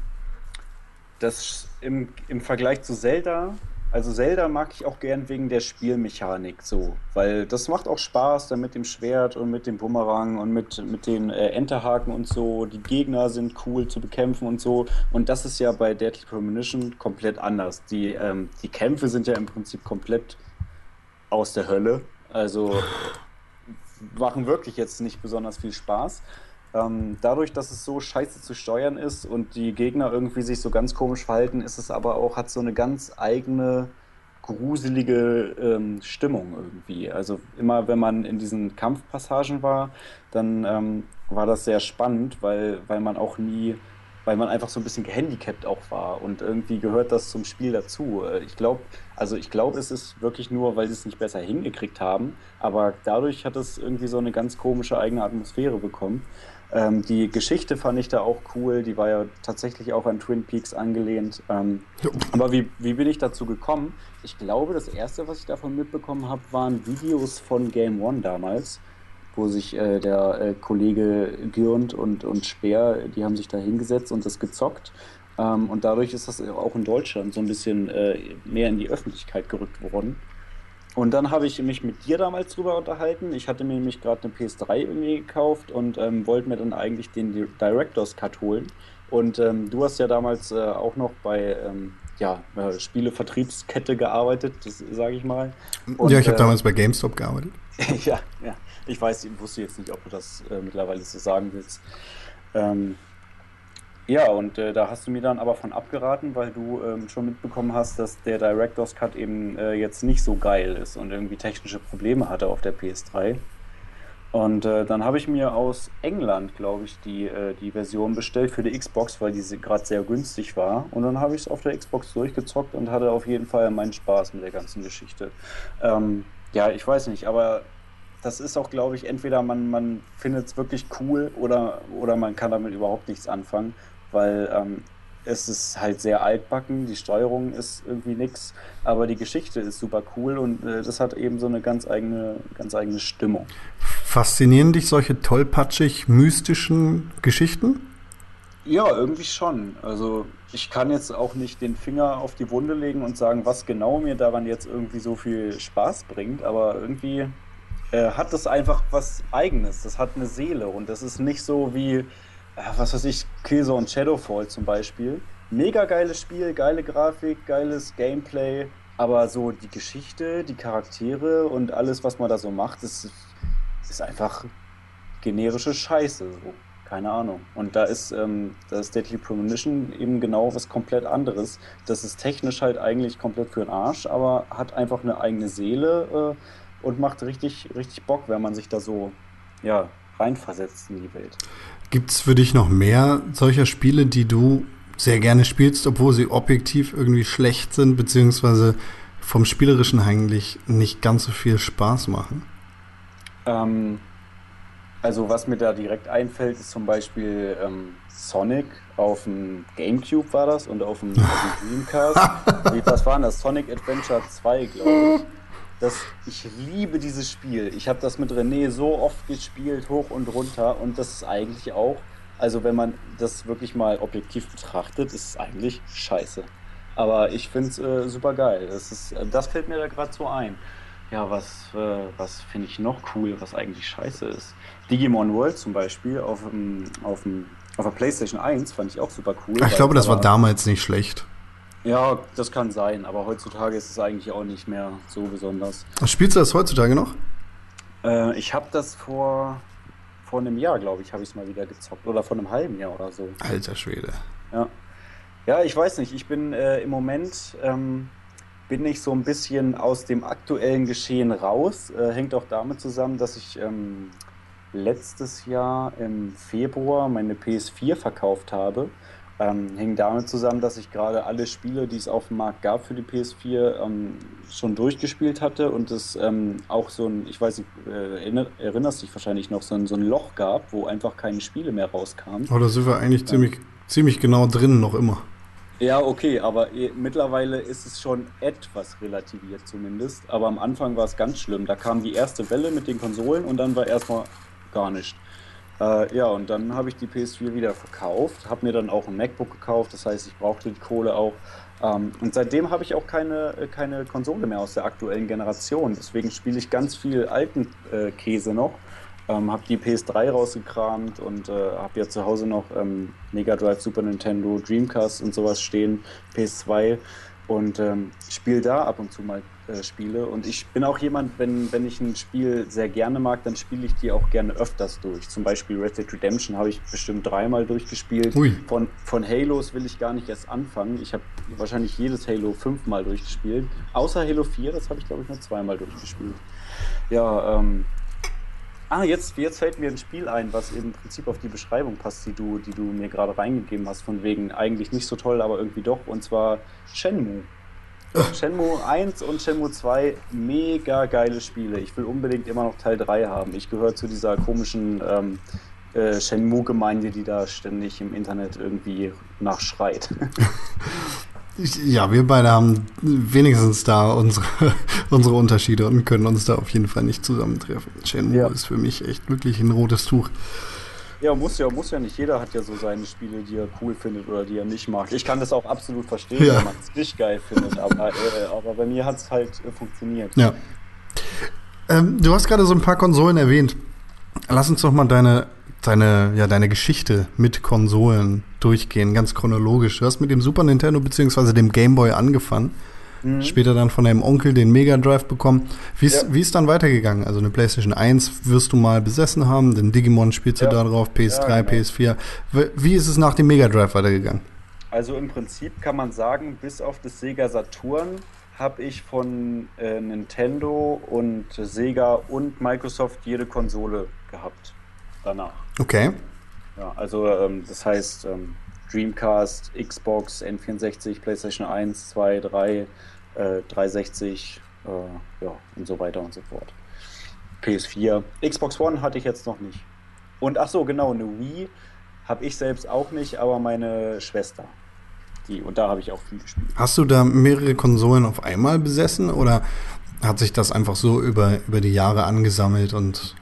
das im, im Vergleich zu Zelda, also Zelda mag ich auch gern wegen der Spielmechanik so, weil das macht auch Spaß dann mit dem Schwert und mit dem Bumerang und mit, mit den äh, Enterhaken und so. Die Gegner sind cool zu bekämpfen und so. Und das ist ja bei Deadly Premonition komplett anders. Die, ähm, die Kämpfe sind ja im Prinzip komplett aus der Hölle. Also machen wirklich jetzt nicht besonders viel Spaß. Ähm, dadurch, dass es so scheiße zu steuern ist und die Gegner irgendwie sich so ganz komisch verhalten, ist es aber auch, hat so eine ganz eigene, gruselige ähm, Stimmung irgendwie. Also immer wenn man in diesen Kampfpassagen war, dann ähm, war das sehr spannend, weil, weil man auch nie, weil man einfach so ein bisschen gehandicapt auch war und irgendwie gehört das zum Spiel dazu. Äh, Ich glaube, also ich glaube, es ist wirklich nur, weil sie es nicht besser hingekriegt haben, aber dadurch hat es irgendwie so eine ganz komische eigene Atmosphäre bekommen. Ähm, die Geschichte fand ich da auch cool, die war ja tatsächlich auch an Twin Peaks angelehnt. Ähm, aber wie, wie bin ich dazu gekommen? Ich glaube, das erste, was ich davon mitbekommen habe, waren Videos von Game One damals, wo sich äh, der äh, Kollege Gürnt und, und Speer, die haben sich da hingesetzt und das gezockt. Ähm, und dadurch ist das auch in Deutschland so ein bisschen äh, mehr in die Öffentlichkeit gerückt worden. Und dann habe ich mich mit dir damals drüber unterhalten. Ich hatte mir nämlich gerade eine PS3 irgendwie gekauft und ähm, wollte mir dann eigentlich den Di- Director's Cut holen. Und ähm, du hast ja damals äh, auch noch bei ähm, ja, äh, Spielevertriebskette gearbeitet, das sage ich mal. Und, ja, ich habe äh, damals bei GameStop gearbeitet. ja, ja. Ich weiß, ich wusste jetzt nicht, ob du das äh, mittlerweile so sagen willst. Ähm, ja, und äh, da hast du mir dann aber von abgeraten, weil du ähm, schon mitbekommen hast, dass der Director's Cut eben äh, jetzt nicht so geil ist und irgendwie technische Probleme hatte auf der PS3. Und äh, dann habe ich mir aus England, glaube ich, die, äh, die Version bestellt für die Xbox, weil die gerade sehr günstig war. Und dann habe ich es auf der Xbox durchgezockt und hatte auf jeden Fall meinen Spaß mit der ganzen Geschichte. Ähm, ja, ich weiß nicht, aber das ist auch, glaube ich, entweder man, man findet es wirklich cool oder, oder man kann damit überhaupt nichts anfangen, weil ähm, es ist halt sehr altbacken, die Steuerung ist irgendwie nix, aber die Geschichte ist super cool und äh, das hat eben so eine ganz eigene, ganz eigene Stimmung. Faszinieren dich solche tollpatschig mystischen Geschichten? Ja, irgendwie schon. Also ich kann jetzt auch nicht den Finger auf die Wunde legen und sagen, was genau mir daran jetzt irgendwie so viel Spaß bringt, aber irgendwie äh, hat das einfach was Eigenes. Das hat eine Seele und das ist nicht so wie, was weiß ich, Killzone Shadowfall zum Beispiel. Mega geiles Spiel, geile Grafik, geiles Gameplay, aber so die Geschichte, die Charaktere und alles, was man da so macht, ist, ist einfach generische Scheiße. So. Keine Ahnung. Und da ist ähm, das Deadly Premonition eben genau was komplett anderes. Das ist technisch halt eigentlich komplett für den Arsch, aber hat einfach eine eigene Seele äh, und macht richtig, richtig Bock, wenn man sich da so ja, reinversetzt in die Welt. Gibt es für dich noch mehr solcher Spiele, die du sehr gerne spielst, obwohl sie objektiv irgendwie schlecht sind, beziehungsweise vom Spielerischen eigentlich nicht ganz so viel Spaß machen? Ähm, also was mir da direkt einfällt, ist zum Beispiel ähm, Sonic auf dem Gamecube war das und auf dem, auf dem Dreamcast. Wie, was waren das? Sonic Adventure 2, glaube ich. Das, ich liebe dieses Spiel. Ich habe das mit René so oft gespielt, hoch und runter. Und das ist eigentlich auch, also wenn man das wirklich mal objektiv betrachtet, ist es eigentlich scheiße. Aber ich finde es äh, super geil. Das, ist, äh, das fällt mir da gerade so ein. Ja, was, äh, was finde ich noch cool, was eigentlich scheiße ist? Digimon World zum Beispiel auf, dem, auf, dem, auf der PlayStation 1 fand ich auch super cool. Ich glaube, das da war damals nicht schlecht. Ja, das kann sein, aber heutzutage ist es eigentlich auch nicht mehr so besonders. Spielst du das heutzutage noch? Äh, ich habe das vor, vor einem Jahr, glaube ich, habe ich es mal wieder gezockt. Oder vor einem halben Jahr oder so. Alter Schwede. Ja, ja ich weiß nicht. Ich bin äh, im Moment ähm, bin ich so ein bisschen aus dem aktuellen Geschehen raus. Äh, hängt auch damit zusammen, dass ich ähm, letztes Jahr im Februar meine PS4 verkauft habe. Ähm, hängt damit zusammen, dass ich gerade alle Spiele, die es auf dem Markt gab für die PS4, ähm, schon durchgespielt hatte und es ähm, auch so ein, ich weiß nicht, äh, erinner, erinnerst dich wahrscheinlich noch, so ein, so ein Loch gab, wo einfach keine Spiele mehr rauskamen. Oh, da sind wir eigentlich ziemlich, ziemlich genau drin noch immer. Ja, okay, aber eh, mittlerweile ist es schon etwas relativiert zumindest. Aber am Anfang war es ganz schlimm. Da kam die erste Welle mit den Konsolen und dann war erstmal gar nichts. Äh, ja, und dann habe ich die PS4 wieder verkauft, habe mir dann auch ein MacBook gekauft, das heißt, ich brauchte die Kohle auch. Ähm, und seitdem habe ich auch keine, äh, keine Konsole mehr aus der aktuellen Generation. Deswegen spiele ich ganz viel alten äh, Käse noch. Ähm, habe die PS3 rausgekramt und äh, habe ja zu Hause noch ähm, Mega Drive, Super Nintendo, Dreamcast und sowas stehen, PS2 und ähm, spiele da ab und zu mal äh, Spiele. Und ich bin auch jemand, wenn, wenn ich ein Spiel sehr gerne mag, dann spiele ich die auch gerne öfters durch. Zum Beispiel Red Dead Redemption habe ich bestimmt dreimal durchgespielt. Ui. Von, von Halos will ich gar nicht erst anfangen. Ich habe wahrscheinlich jedes Halo fünfmal durchgespielt. Außer Halo 4, das habe ich glaube ich nur zweimal durchgespielt. Ja, ähm, Ah, jetzt, jetzt fällt mir ein Spiel ein, was im Prinzip auf die Beschreibung passt, die du, die du mir gerade reingegeben hast, von wegen eigentlich nicht so toll, aber irgendwie doch, und zwar Shenmue. Shenmue 1 und Shenmue 2, mega geile Spiele. Ich will unbedingt immer noch Teil 3 haben. Ich gehöre zu dieser komischen ähm, äh, Shenmue-Gemeinde, die da ständig im Internet irgendwie nachschreit. Ja, wir beide haben wenigstens da unsere, unsere Unterschiede und können uns da auf jeden Fall nicht zusammentreffen. Shenmue Ja. ist für mich echt wirklich ein rotes Tuch. Ja, muss ja, muss ja nicht. Jeder hat ja so seine Spiele, die er cool findet oder die er nicht mag. Ich kann das auch absolut verstehen, Ja. wenn man es nicht geil findet, aber, äh, aber bei mir hat es halt äh, funktioniert. Ja. Ähm, du hast gerade so ein paar Konsolen erwähnt. Lass uns doch mal deine, deine, ja, deine Geschichte mit Konsolen durchgehen, ganz chronologisch. Du hast mit dem Super Nintendo bzw. dem Game Boy angefangen. Mhm. Später dann von deinem Onkel den Mega Drive bekommen. Wie ist, Ja. wie ist dann weitergegangen? Also eine PlayStation 1 wirst du mal besessen haben, den Digimon spielst du Ja. da drauf, PS3, Ja, genau. PS4. W- Wie ist es nach dem Mega Drive weitergegangen? Also im Prinzip kann man sagen, bis auf das Sega Saturn habe ich von äh, Nintendo und Sega und Microsoft jede Konsole gehabt danach. Okay. Ja, also ähm, das heißt ähm, Dreamcast, Xbox, N64, PlayStation 1, 2, 3, äh, 360 äh, ja, und so weiter und so fort. PS4. Xbox One hatte ich jetzt noch nicht. Und ach so, genau, eine Wii habe ich selbst auch nicht, aber meine Schwester. Die, und da habe ich auch viel gespielt. Hast du da mehrere Konsolen auf einmal besessen oder hat sich das einfach so über, über die Jahre angesammelt und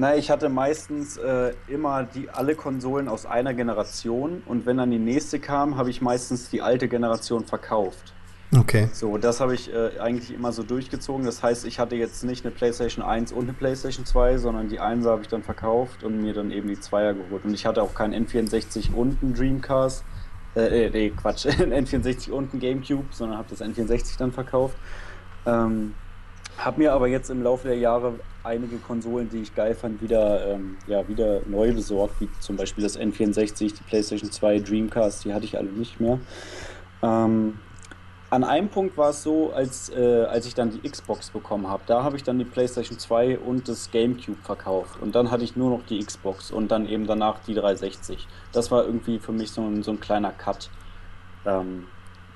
Na, ich hatte meistens äh, immer die alle Konsolen aus einer Generation und wenn dann die nächste kam, habe ich meistens die alte Generation verkauft. okay. So, das habe ich äh, eigentlich immer so durchgezogen. Das heißt, ich hatte jetzt nicht eine PlayStation 1 und eine PlayStation 2, sondern die 1 habe ich dann verkauft und mir dann eben die 2er geholt. Und ich hatte auch keinen N64 und einen Dreamcast. Äh, äh, nee, Quatsch, ein N64 und ein Gamecube, sondern habe das N64 dann verkauft. Ähm, habe mir aber jetzt im Laufe der Jahre einige Konsolen, die ich geil fand, wieder, ähm, ja, wieder neu besorgt, wie zum Beispiel das N64, die PlayStation 2, Dreamcast, die hatte ich alle nicht mehr. Ähm, an einem Punkt war es so, als, äh, als ich dann die Xbox bekommen habe, da habe ich dann die PlayStation 2 und das GameCube verkauft. Und dann hatte ich nur noch die Xbox und dann eben danach die 360. Das war irgendwie für mich so ein, so ein kleiner Cut. Ähm,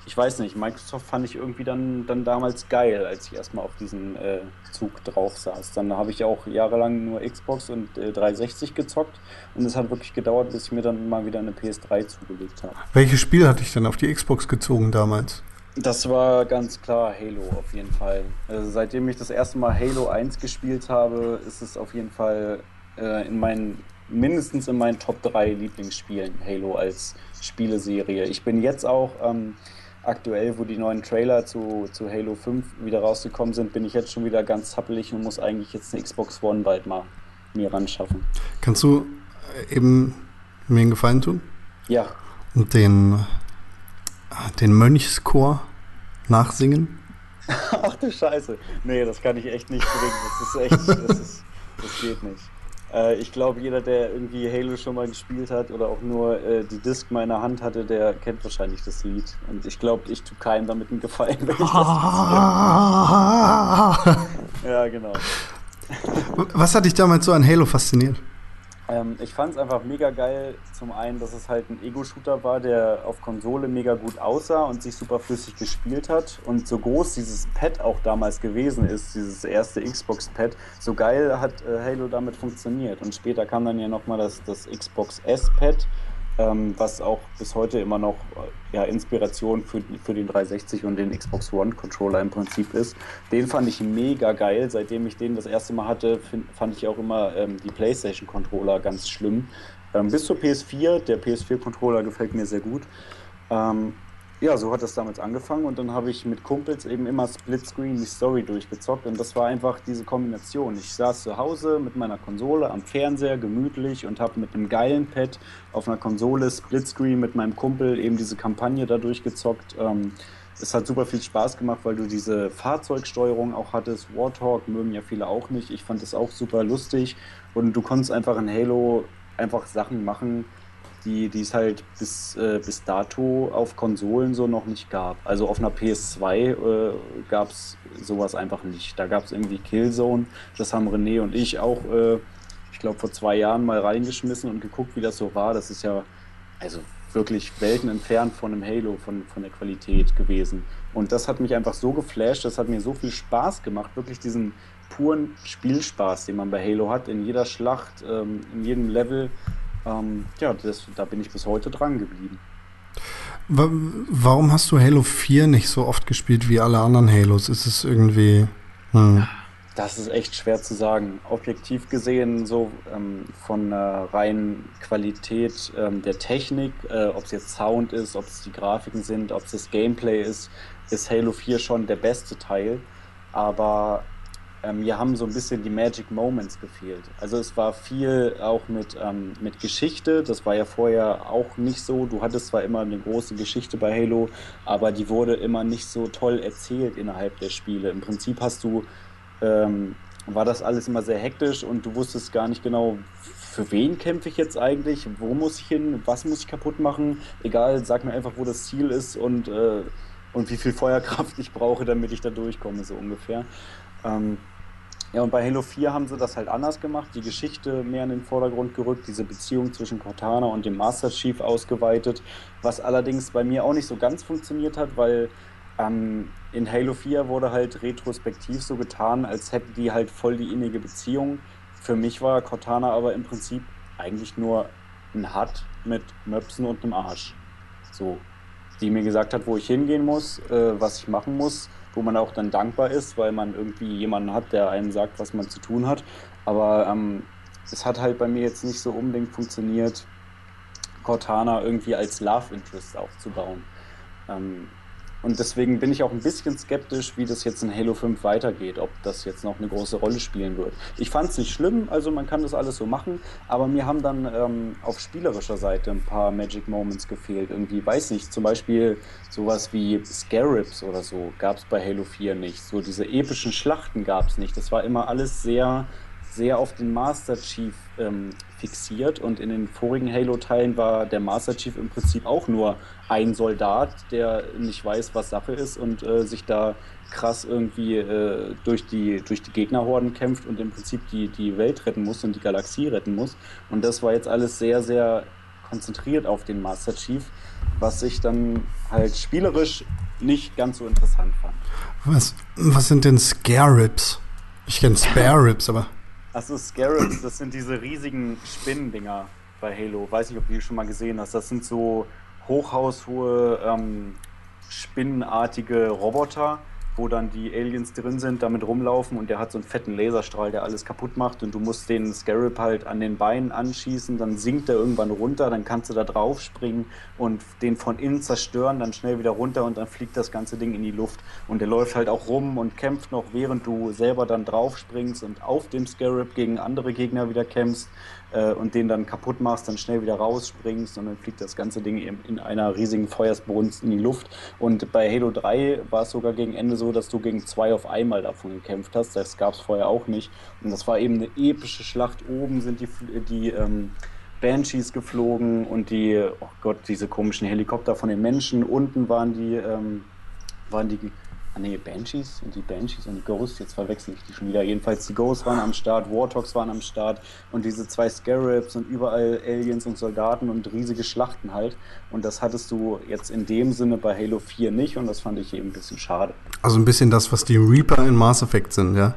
ich weiß nicht, Microsoft fand ich irgendwie dann, dann damals geil, als ich erstmal auf diesen äh, Zug drauf saß. Dann habe ich auch jahrelang nur Xbox und äh, 360 gezockt und es hat wirklich gedauert, bis ich mir dann mal wieder eine PS3 zugelegt habe. Welches Spiel hatte ich denn auf die Xbox gezogen damals? Das war ganz klar Halo auf jeden Fall. Also seitdem ich das erste Mal Halo 1 gespielt habe, ist es auf jeden Fall äh, in meinen, mindestens in meinen Top 3 Lieblingsspielen Halo als Spieleserie. Ich bin jetzt auch ähm, aktuell, wo die neuen Trailer zu, zu Halo 5 wieder rausgekommen sind, bin ich jetzt schon wieder ganz zappelig und muss eigentlich jetzt eine Xbox One bald mal mir ran schaffen. Kannst du äh, eben mir einen Gefallen tun? Ja, Und den, äh, den Mönchschor nachsingen? Ach du Scheiße. Nee, das kann ich echt nicht bringen. Das ist echt, das, ist, das geht nicht. Äh, ich glaube, jeder, der irgendwie Halo schon mal gespielt hat oder auch nur äh, die Disc mal in der Hand hatte, der kennt wahrscheinlich das Lied. Und ich glaube, ich tue keinem damit einen Gefallen, wenn ich das Ja, genau. Was hat dich damals so an Halo fasziniert? Ähm, ich fand es einfach mega geil. Zum einen, dass es halt ein Ego-Shooter war, der auf Konsole mega gut aussah und sich super flüssig gespielt hat. Und so groß dieses Pad auch damals gewesen ist, dieses erste Xbox-Pad, so geil hat äh, Halo damit funktioniert. Und später kam dann ja nochmal das, das Xbox S-Pad, ähm, was auch bis heute immer noch äh, ja, Inspiration für, für den 360 und den Xbox One-Controller im Prinzip ist. Den fand ich mega geil. Seitdem ich den das erste Mal hatte, find, fand ich auch immer ähm, die PlayStation-Controller ganz schlimm. Ähm, bis zur PS4, der PS4-Controller gefällt mir sehr gut. Ähm, ja, so hat das damals angefangen und dann habe ich mit Kumpels eben immer Splitscreen die Story durchgezockt und das war einfach diese Kombination. Ich saß zu Hause mit meiner Konsole am Fernseher gemütlich und habe mit einem geilen Pad auf einer Konsole Splitscreen mit meinem Kumpel eben diese Kampagne da durchgezockt. Ähm, es hat super viel Spaß gemacht, weil du diese Fahrzeugsteuerung auch hattest. Warthog mögen ja viele auch nicht. Ich fand das auch super lustig und du konntest einfach in Halo einfach Sachen machen, die, es halt bis, äh, bis dato auf Konsolen so noch nicht gab. Also auf einer PS2 äh, gab es sowas einfach nicht. Da gab es irgendwie Killzone, das haben René und ich auch, äh, ich glaube, vor zwei Jahren mal reingeschmissen und geguckt, wie das so war. Das ist ja also wirklich Welten entfernt von einem Halo, von, von der Qualität gewesen. Und das hat mich einfach so geflasht, das hat mir so viel Spaß gemacht, wirklich diesen puren Spielspaß, den man bei Halo hat, in jeder Schlacht, ähm, in jedem Level. Ähm, ja, das, da bin ich bis heute dran geblieben. Wa- Warum hast du Halo 4 nicht so oft gespielt wie alle anderen Halos? Ist es irgendwie. Hm. Das ist echt schwer zu sagen. Objektiv gesehen, so ähm, von der reinen Qualität ähm, der Technik, äh, ob es jetzt Sound ist, ob es die Grafiken sind, ob es das Gameplay ist, ist Halo 4 schon der beste Teil. Aber ähm, mir haben so ein bisschen die Magic Moments gefehlt. Also es war viel auch mit, ähm, mit Geschichte, das war ja vorher auch nicht so. Du hattest zwar immer eine große Geschichte bei Halo, aber die wurde immer nicht so toll erzählt innerhalb der Spiele. Im Prinzip hast du ähm, war das alles immer sehr hektisch und du wusstest gar nicht genau, für wen kämpfe ich jetzt eigentlich, wo muss ich hin, was muss ich kaputt machen. Egal, sag mir einfach, wo das Ziel ist und, äh, und wie viel Feuerkraft ich brauche, damit ich da durchkomme, so ungefähr. Ähm, ja, und bei Halo 4 haben sie das halt anders gemacht, die Geschichte mehr in den Vordergrund gerückt, diese Beziehung zwischen Cortana und dem Master Chief ausgeweitet, was allerdings bei mir auch nicht so ganz funktioniert hat, weil ähm, in Halo 4 wurde halt retrospektiv so getan, als hätten die halt voll die innige Beziehung. Für mich war Cortana aber im Prinzip eigentlich nur ein Hut mit Möpsen und einem Arsch. So, die mir gesagt hat, wo ich hingehen muss, äh, was ich machen muss, wo man auch dann dankbar ist, weil man irgendwie jemanden hat, der einem sagt, was man zu tun hat. Aber ähm, es hat halt bei mir jetzt nicht so unbedingt funktioniert, Cortana irgendwie als Love Interest aufzubauen. Ähm, und deswegen bin ich auch ein bisschen skeptisch, wie das jetzt in Halo 5 weitergeht, ob das jetzt noch eine große Rolle spielen wird. Ich fand es nicht schlimm, also man kann das alles so machen, aber mir haben dann ähm, auf spielerischer Seite ein paar Magic Moments gefehlt. Irgendwie, weiß nicht, zum Beispiel sowas wie Scarabs oder so gab es bei Halo 4 nicht. So diese epischen Schlachten gab es nicht. Das war immer alles sehr, sehr auf den Master Chief ähm, fixiert und in den vorigen Halo-Teilen war der Master Chief im Prinzip auch nur ein Soldat, der nicht weiß, was Sache ist und äh, sich da krass irgendwie äh, durch, die, durch die Gegnerhorden kämpft und im Prinzip die, die Welt retten muss und die Galaxie retten muss. Und das war jetzt alles sehr, sehr konzentriert auf den Master Chief, was ich dann halt spielerisch nicht ganz so interessant fand. Was, was sind denn Scare Ribs? Ich kenne Spare Ribs, aber. Achso, Scarabs, das sind diese riesigen Spinnendinger bei Halo. Weiß nicht, ob du die schon mal gesehen hast. Das sind so hochhaushohe ähm, spinnenartige Roboter, wo dann die Aliens drin sind, damit rumlaufen und der hat so einen fetten Laserstrahl, der alles kaputt macht und du musst den Scarab halt an den Beinen anschießen, dann sinkt er irgendwann runter, dann kannst du da drauf springen und den von innen zerstören, dann schnell wieder runter und dann fliegt das ganze Ding in die Luft. Und der läuft halt auch rum und kämpft noch, während du selber dann drauf springst und auf dem Scarab gegen andere Gegner wieder kämpfst und den dann kaputt machst, dann schnell wieder rausspringst und dann fliegt das ganze Ding eben in einer riesigen Feuersbrunst in die Luft. Und bei Halo 3 war es sogar gegen Ende so, dass du gegen zwei auf einmal davon gekämpft hast. Das gab es vorher auch nicht. Und das war eben eine epische Schlacht. Oben sind die, die ähm, Banshees geflogen und die, oh Gott, diese komischen Helikopter von den Menschen. Unten waren die, ähm, waren die Ah nee, Banshees und die Banshees und die Ghosts, jetzt verwechsel ich die schon wieder. Jedenfalls die Ghosts waren am Start, Warthogs waren am Start und diese zwei Scarabs und überall Aliens und Soldaten und riesige Schlachten halt. Und das hattest du jetzt in dem Sinne bei Halo 4 nicht und das fand ich eben ein bisschen schade. Also ein bisschen das, was die Reaper in Mass Effect sind, ja?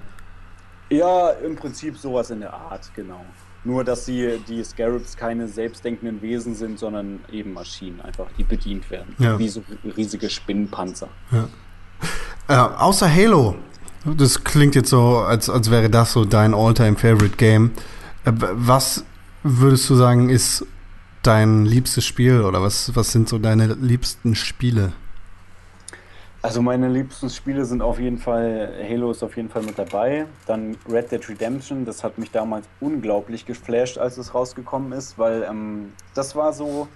Ja, im Prinzip sowas in der Art, genau. Nur, dass sie die Scarabs keine selbstdenkenden Wesen sind, sondern eben Maschinen, einfach die bedient werden. Ja. Wie so riesige Spinnenpanzer. Ja. Äh, außer Halo, das klingt jetzt so, als, als wäre das so dein All-Time-Favorite-Game. Äh, was würdest du sagen, ist dein liebstes Spiel oder was, was sind so deine liebsten Spiele? Also meine liebsten Spiele sind auf jeden Fall, Halo ist auf jeden Fall mit dabei. Dann Red Dead Redemption, das hat mich damals unglaublich geflasht, als es rausgekommen ist, weil ähm, das war so,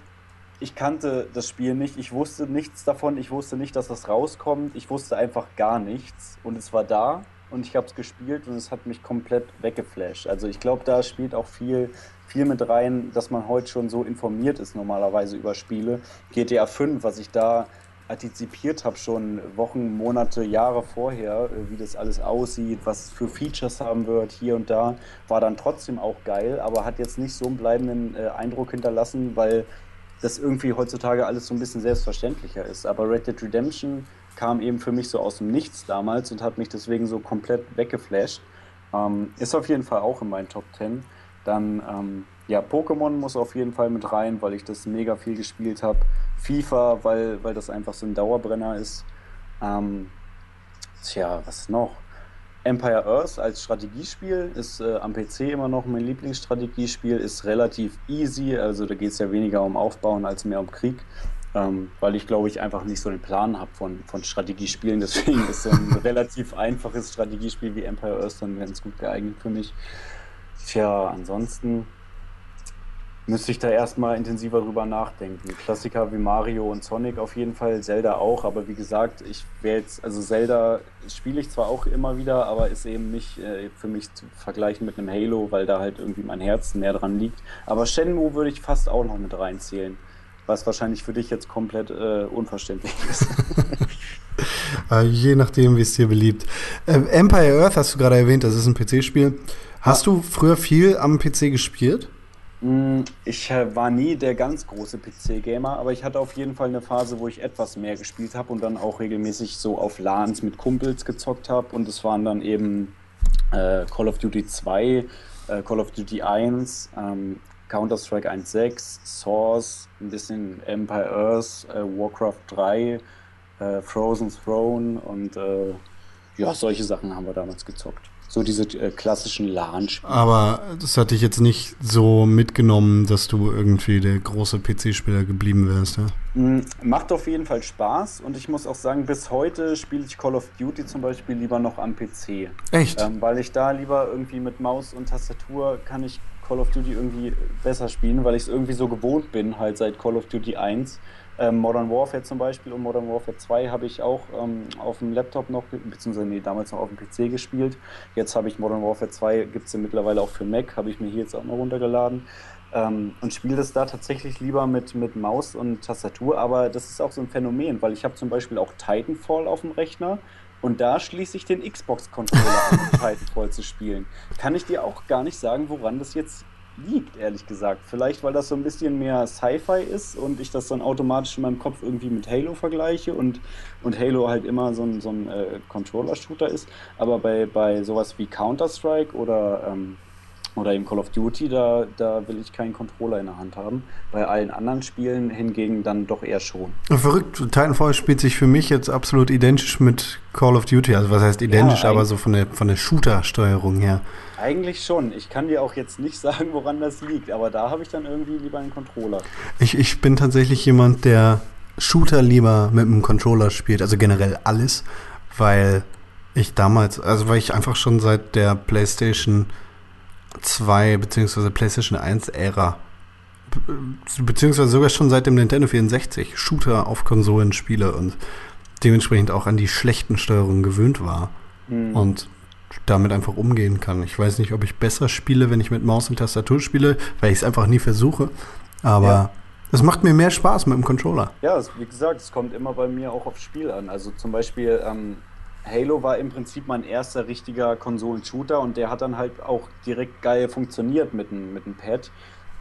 ich kannte das Spiel nicht, ich wusste nichts davon, ich wusste nicht, dass das rauskommt, ich wusste einfach gar nichts. Und es war da. Und ich habe es gespielt und es hat mich komplett weggeflasht. Also ich glaube, da spielt auch viel, viel mit rein, dass man heute schon so informiert ist normalerweise über Spiele. GTA 5, was ich da antizipiert habe, schon Wochen, Monate, Jahre vorher, äh, wie das alles aussieht, was es für Features haben wird, hier und da, war dann trotzdem auch geil, aber hat jetzt nicht so einen bleibenden äh, Eindruck hinterlassen, weil das irgendwie heutzutage alles so ein bisschen selbstverständlicher ist. Aber Red Dead Redemption kam eben für mich so aus dem Nichts damals und hat mich deswegen so komplett weggeflasht. Ähm, ist auf jeden Fall auch in meinen Top 10. Dann, ähm, ja, Pokémon muss auf jeden Fall mit rein, weil ich das mega viel gespielt habe. FIFA, weil, weil das einfach so ein Dauerbrenner ist. Ähm, tja, was noch? Empire Earth als Strategiespiel ist äh, am PC immer noch mein Lieblingsstrategiespiel, ist relativ easy, also da geht es ja weniger um Aufbauen als mehr um Krieg, ähm, weil ich glaube ich einfach nicht so den Plan habe von, von Strategiespielen, deswegen ist so ein relativ einfaches Strategiespiel wie Empire Earth dann ganz gut geeignet für mich. Tja, ansonsten müsste ich da erstmal intensiver drüber nachdenken. Klassiker wie Mario und Sonic auf jeden Fall, Zelda auch, aber wie gesagt, ich wäre jetzt, also Zelda spiele ich zwar auch immer wieder, aber ist eben nicht äh, für mich zu vergleichen mit einem Halo, weil da halt irgendwie mein Herz mehr dran liegt. Aber Shenmue würde ich fast auch noch mit reinzählen, was wahrscheinlich für dich jetzt komplett äh, unverständlich ist. Äh, je nachdem, wie es dir beliebt. Äh, Empire Earth hast du gerade erwähnt, das ist ein PC-Spiel. Hast du früher viel am PC gespielt? Mm, Ich äh, war nie der ganz große PC-Gamer, aber ich hatte auf jeden Fall eine Phase, wo ich etwas mehr gespielt habe und dann auch regelmäßig so auf LANs mit Kumpels gezockt habe. Und es waren dann eben äh, Call of Duty 2, äh, Call of Duty 1, ähm, Counter-Strike 1.6, Source, ein bisschen Empire Earth, äh, Warcraft 3, äh, Frozen Throne und äh, ja, solche Sachen haben wir damals gezockt. So diese äh, klassischen LAN-Spiele. Aber das hat dich jetzt nicht so mitgenommen, dass du irgendwie der große PC-Spieler geblieben wärst, ja? Mm, Macht auf jeden Fall Spaß und ich muss auch sagen, bis heute spiele ich Call of Duty zum Beispiel lieber noch am PC. Echt? Ähm, weil ich da lieber irgendwie mit Maus und Tastatur kann ich Call of Duty irgendwie besser spielen, weil ich es irgendwie so gewohnt bin, halt seit Call of Duty 1. Ähm, Modern Warfare zum Beispiel und Modern Warfare 2 habe ich auch ähm, auf dem Laptop noch, beziehungsweise nee, damals noch auf dem PC gespielt. Jetzt habe ich Modern Warfare 2, gibt es ja mittlerweile auch für Mac, habe ich mir hier jetzt auch mal runtergeladen. Ähm, und spiele das da tatsächlich lieber mit, mit Maus und Tastatur, aber das ist auch so ein Phänomen, weil ich habe zum Beispiel auch Titanfall auf dem Rechner und da schließe ich den Xbox-Controller an, um Titanfall zu spielen. Kann ich dir auch gar nicht sagen, woran das jetzt liegt, ehrlich gesagt. Vielleicht, weil das so ein bisschen mehr Sci-Fi ist und ich das dann automatisch in meinem Kopf irgendwie mit Halo vergleiche und, und Halo halt immer so ein, so ein äh, Controller-Shooter ist. Aber bei, bei sowas wie Counter-Strike oder ähm, Oder im Call of Duty, da, da will ich keinen Controller in der Hand haben. Bei allen anderen Spielen hingegen dann doch eher schon. Verrückt, Titanfall spielt sich für mich jetzt absolut identisch mit Call of Duty. Also was heißt identisch, Ja, aber so von der, von der Shooter-Steuerung her. Eigentlich schon. Ich kann dir auch jetzt nicht sagen, woran das liegt, aber da habe ich dann irgendwie lieber einen Controller. Ich, ich bin tatsächlich jemand, der Shooter lieber mit einem Controller spielt, also generell alles, weil ich damals, also weil ich einfach schon seit der PlayStation 2 bzw. PlayStation 1 Ära be- beziehungsweise sogar schon seit dem Nintendo 64 Shooter auf Konsolen spiele und dementsprechend auch an die schlechten Steuerungen gewöhnt war Hm. und damit einfach umgehen kann. Ich weiß nicht, ob ich besser spiele, wenn ich mit Maus und Tastatur spiele, weil ich es einfach nie versuche. Aber Ja. es macht mir mehr Spaß mit dem Controller. Ja, es, wie gesagt, es kommt immer bei mir auch aufs Spiel an. Also zum Beispiel ähm, Halo war im Prinzip mein erster richtiger Konsolen-Shooter und der hat dann halt auch direkt geil funktioniert mit dem, mit dem Pad.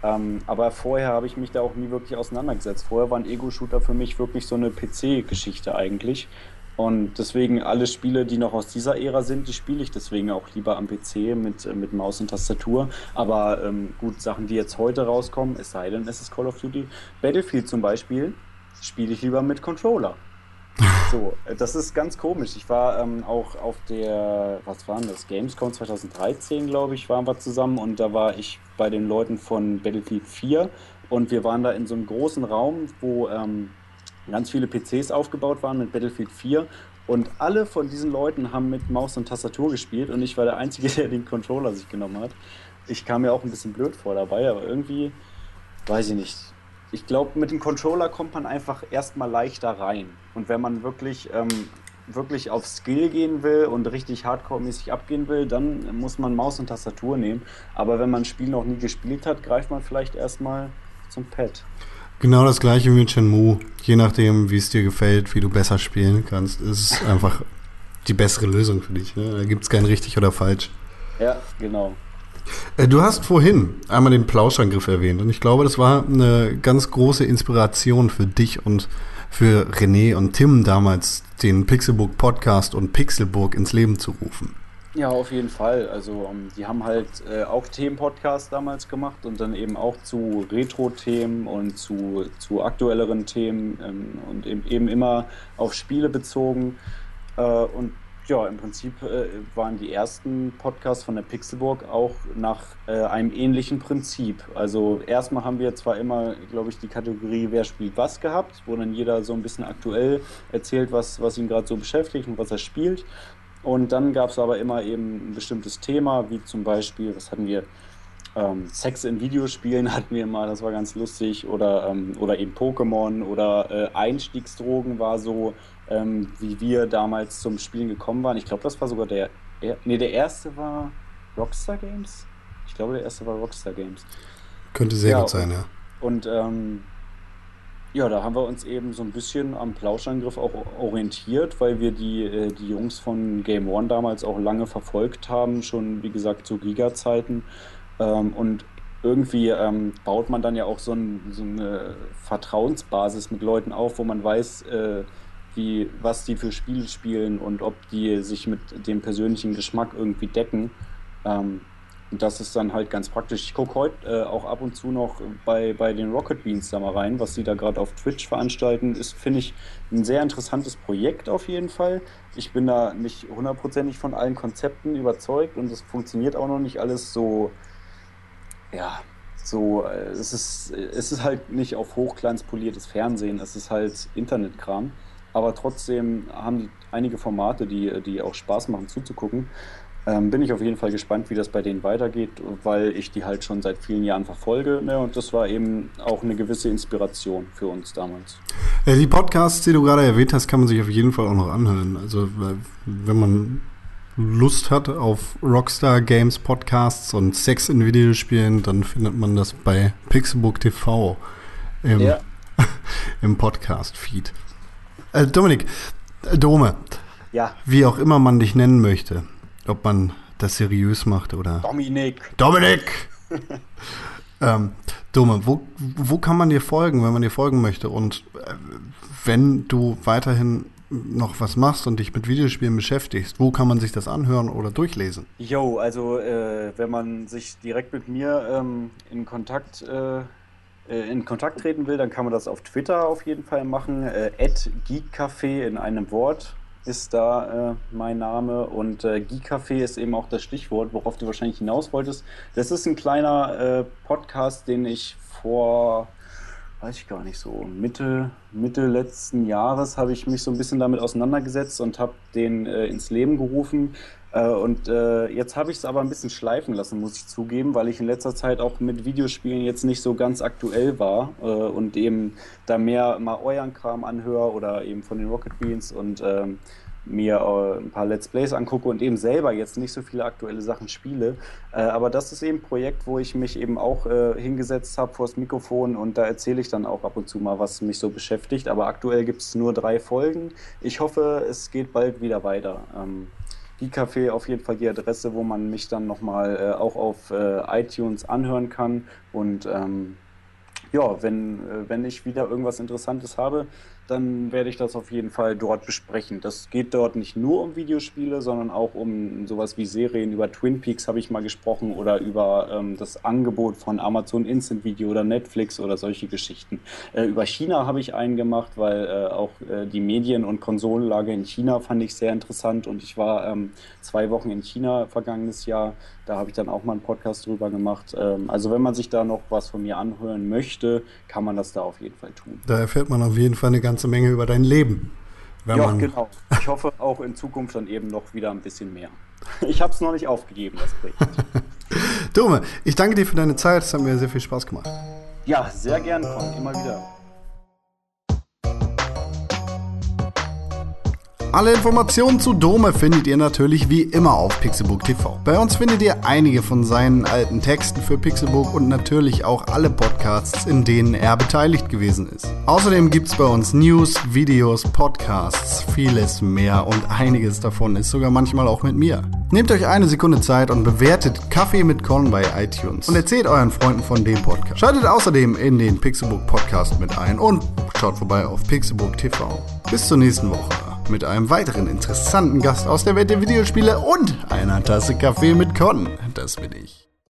Ähm, aber vorher habe ich mich da auch nie wirklich auseinandergesetzt. Vorher waren Ego-Shooter für mich wirklich so eine PC-Geschichte eigentlich. Und deswegen alle Spiele, die noch aus dieser Ära sind, die spiele ich deswegen auch lieber am PC mit, äh, mit Maus und Tastatur. Aber ähm, gut, Sachen, die jetzt heute rauskommen, es sei denn, es ist Call of Duty. Battlefield zum Beispiel, spiele ich lieber mit Controller. So, äh, das ist ganz komisch. Ich war ähm, auch auf der, was waren das, Gamescom 2013, glaube ich, waren wir zusammen und da war ich bei den Leuten von Battlefield 4 und wir waren da in so einem großen Raum, wo ähm, ganz viele PCs aufgebaut waren mit Battlefield 4 und alle von diesen Leuten haben mit Maus und Tastatur gespielt und ich war der Einzige, der den Controller sich genommen hat. Ich kam mir auch ein bisschen blöd vor dabei, aber irgendwie, weiß ich nicht. Ich glaube, mit dem Controller kommt man einfach erstmal leichter rein. Und wenn man wirklich, ähm, wirklich auf Skill gehen will und richtig hardcore-mäßig abgehen will, dann muss man Maus und Tastatur nehmen. Aber wenn man ein Spiel noch nie gespielt hat, greift man vielleicht erstmal zum Pad. Genau das gleiche wie mit Shenmue. Je nachdem, wie es dir gefällt, wie du besser spielen kannst, ist es einfach die bessere Lösung für dich. Ne? Da gibt es kein richtig oder falsch. Ja, genau. Äh, Du hast vorhin einmal den Plauschangriff erwähnt und ich glaube, das war eine ganz große Inspiration für dich und für René und Tim damals, den Pixelbook Podcast und Pixelburg ins Leben zu rufen. Ja, auf jeden Fall. Also ähm, die haben halt äh, auch Themen-Podcast damals gemacht und dann eben auch zu Retro-Themen und zu, zu aktuelleren Themen ähm, und eben, eben immer auf Spiele bezogen. Äh, und ja, im Prinzip äh, waren die ersten Podcasts von der Pixelburg auch nach äh, einem ähnlichen Prinzip. Also erstmal haben wir zwar immer, glaube ich, die Kategorie Wer spielt was gehabt, wo dann jeder so ein bisschen aktuell erzählt, was, was ihn gerade so beschäftigt und was er spielt. Und dann gab es aber immer eben ein bestimmtes Thema, wie zum Beispiel, was hatten wir? Ähm, Sex in Videospielen hatten wir mal, das war ganz lustig. Oder, ähm, oder eben Pokémon oder äh, Einstiegsdrogen war so, ähm, wie wir damals zum Spielen gekommen waren. Ich glaube, das war sogar der. Er, nee, der erste war Rockstar Games. Ich glaube, der erste war Rockstar Games. Könnte sehr Ja, gut sein, ja. Und ähm, ja, da haben wir uns eben so ein bisschen am Plauschangriff auch orientiert, weil wir die, äh, die Jungs von Game One damals auch lange verfolgt haben, schon wie gesagt zu Giga-Zeiten. Ähm, und irgendwie ähm, baut man dann ja auch so, ein, so eine Vertrauensbasis mit Leuten auf, wo man weiß, äh, wie, was die für Spiele spielen und ob die sich mit dem persönlichen Geschmack irgendwie decken. Ähm, und das ist dann halt ganz praktisch. Ich gucke heute äh, auch ab und zu noch bei, bei den Rocket Beans da mal rein, was sie da gerade auf Twitch veranstalten. Ist, finde ich, ein sehr interessantes Projekt auf jeden Fall. Ich bin da nicht hundertprozentig von allen Konzepten überzeugt und es funktioniert auch noch nicht alles so, ja, so, äh, es ist, es ist halt nicht auf Hochglanz poliertes Fernsehen, es ist halt Internetkram. Aber trotzdem haben die einige Formate, die, die auch Spaß machen zuzugucken. Ähm, bin ich auf jeden Fall gespannt, wie das bei denen weitergeht, weil ich die halt schon seit vielen Jahren verfolge. Ne? Und das war eben auch eine gewisse Inspiration für uns damals. Äh, Die Podcasts, die du gerade erwähnt hast, kann man sich auf jeden Fall auch noch anhören. Also äh, wenn man Lust hat auf Rockstar Games Podcasts und Sex in Videospielen, dann findet man das bei Pixelbook TV im, Ja. im Podcast-Feed. Äh, Dominik, Dome, Ja, wie auch immer man dich nennen möchte, ob man das seriös macht oder Dominik. Dominik! ähm, Dome, wo, wo kann man dir folgen, wenn man dir folgen möchte? Und äh, wenn du weiterhin noch was machst und dich mit Videospielen beschäftigst, wo kann man sich das anhören oder durchlesen? Jo, also äh, wenn man sich direkt mit mir ähm, in Kontakt äh, äh in Kontakt treten will, dann kann man das auf Twitter auf jeden Fall machen. Äh, @geekcafé in einem Wort ist da äh, mein Name und äh, Geekcafé ist eben auch das Stichwort, worauf du wahrscheinlich hinaus wolltest. Das ist ein kleiner äh, Podcast, den ich vor weiß ich gar nicht so, Mitte, Mitte letzten Jahres habe ich mich so ein bisschen damit auseinandergesetzt und habe den äh, ins Leben gerufen. Äh, und äh, jetzt habe ich es aber ein bisschen schleifen lassen, muss ich zugeben, weil ich in letzter Zeit auch mit Videospielen jetzt nicht so ganz aktuell war äh, und eben da mehr mal euren Kram anhöre oder eben von den Rocket Beans und ähm, mir äh, ein paar Let's Plays angucke und eben selber jetzt nicht so viele aktuelle Sachen spiele. Äh, aber das ist eben ein Projekt, wo ich mich eben auch äh, hingesetzt habe vor das Mikrofon und da erzähle ich dann auch ab und zu mal, was mich so beschäftigt. Aber aktuell gibt es nur drei Folgen. Ich hoffe, es geht bald wieder weiter. Ähm, die Café auf jeden Fall die Adresse, wo man mich dann nochmal äh, auch auf äh, iTunes anhören kann. Und ähm, ja, wenn, äh, wenn ich wieder irgendwas Interessantes habe, dann werde ich das auf jeden Fall dort besprechen. Das geht dort nicht nur um Videospiele, sondern auch um sowas wie Serien. Über Twin Peaks habe ich mal gesprochen oder über ähm, das Angebot von Amazon Instant Video oder Netflix oder solche Geschichten. Äh, über China habe ich einen gemacht, weil äh, auch äh, die Medien- und Konsolenlage in China fand ich sehr interessant und ich war ähm, zwei Wochen in China vergangenes Jahr. Da habe ich dann auch mal einen Podcast drüber gemacht. Ähm, also wenn man sich da noch was von mir anhören möchte, kann man das da auf jeden Fall tun. Da erfährt man auf jeden Fall eine ganze Menge über dein Leben. ja, genau. Ich hoffe auch in Zukunft dann eben noch wieder ein bisschen mehr. Ich habe es noch nicht aufgegeben, das Projekt. Dome, ich danke dir für deine Zeit. Es hat mir sehr viel Spaß gemacht. Ja, sehr gern, Con. Immer wieder. Alle Informationen zu Dome findet ihr natürlich wie immer auf Pixelbook TV. Bei uns findet ihr einige von seinen alten Texten für Pixelbook und natürlich auch alle Podcasts, in denen er beteiligt gewesen ist. Außerdem gibt es bei uns News, Videos, Podcasts, vieles mehr und einiges davon ist sogar manchmal auch mit mir. Nehmt euch eine Sekunde Zeit und bewertet Kaffee mit Con bei iTunes und erzählt euren Freunden von dem Podcast. Schaltet außerdem in den Pixelbook Podcast mit ein und schaut vorbei auf Pixelbook TV. Bis zur nächsten Woche mit einem weiteren interessanten Gast aus der Welt der Videospiele und einer Tasse Kaffee mit Con. Das bin ich.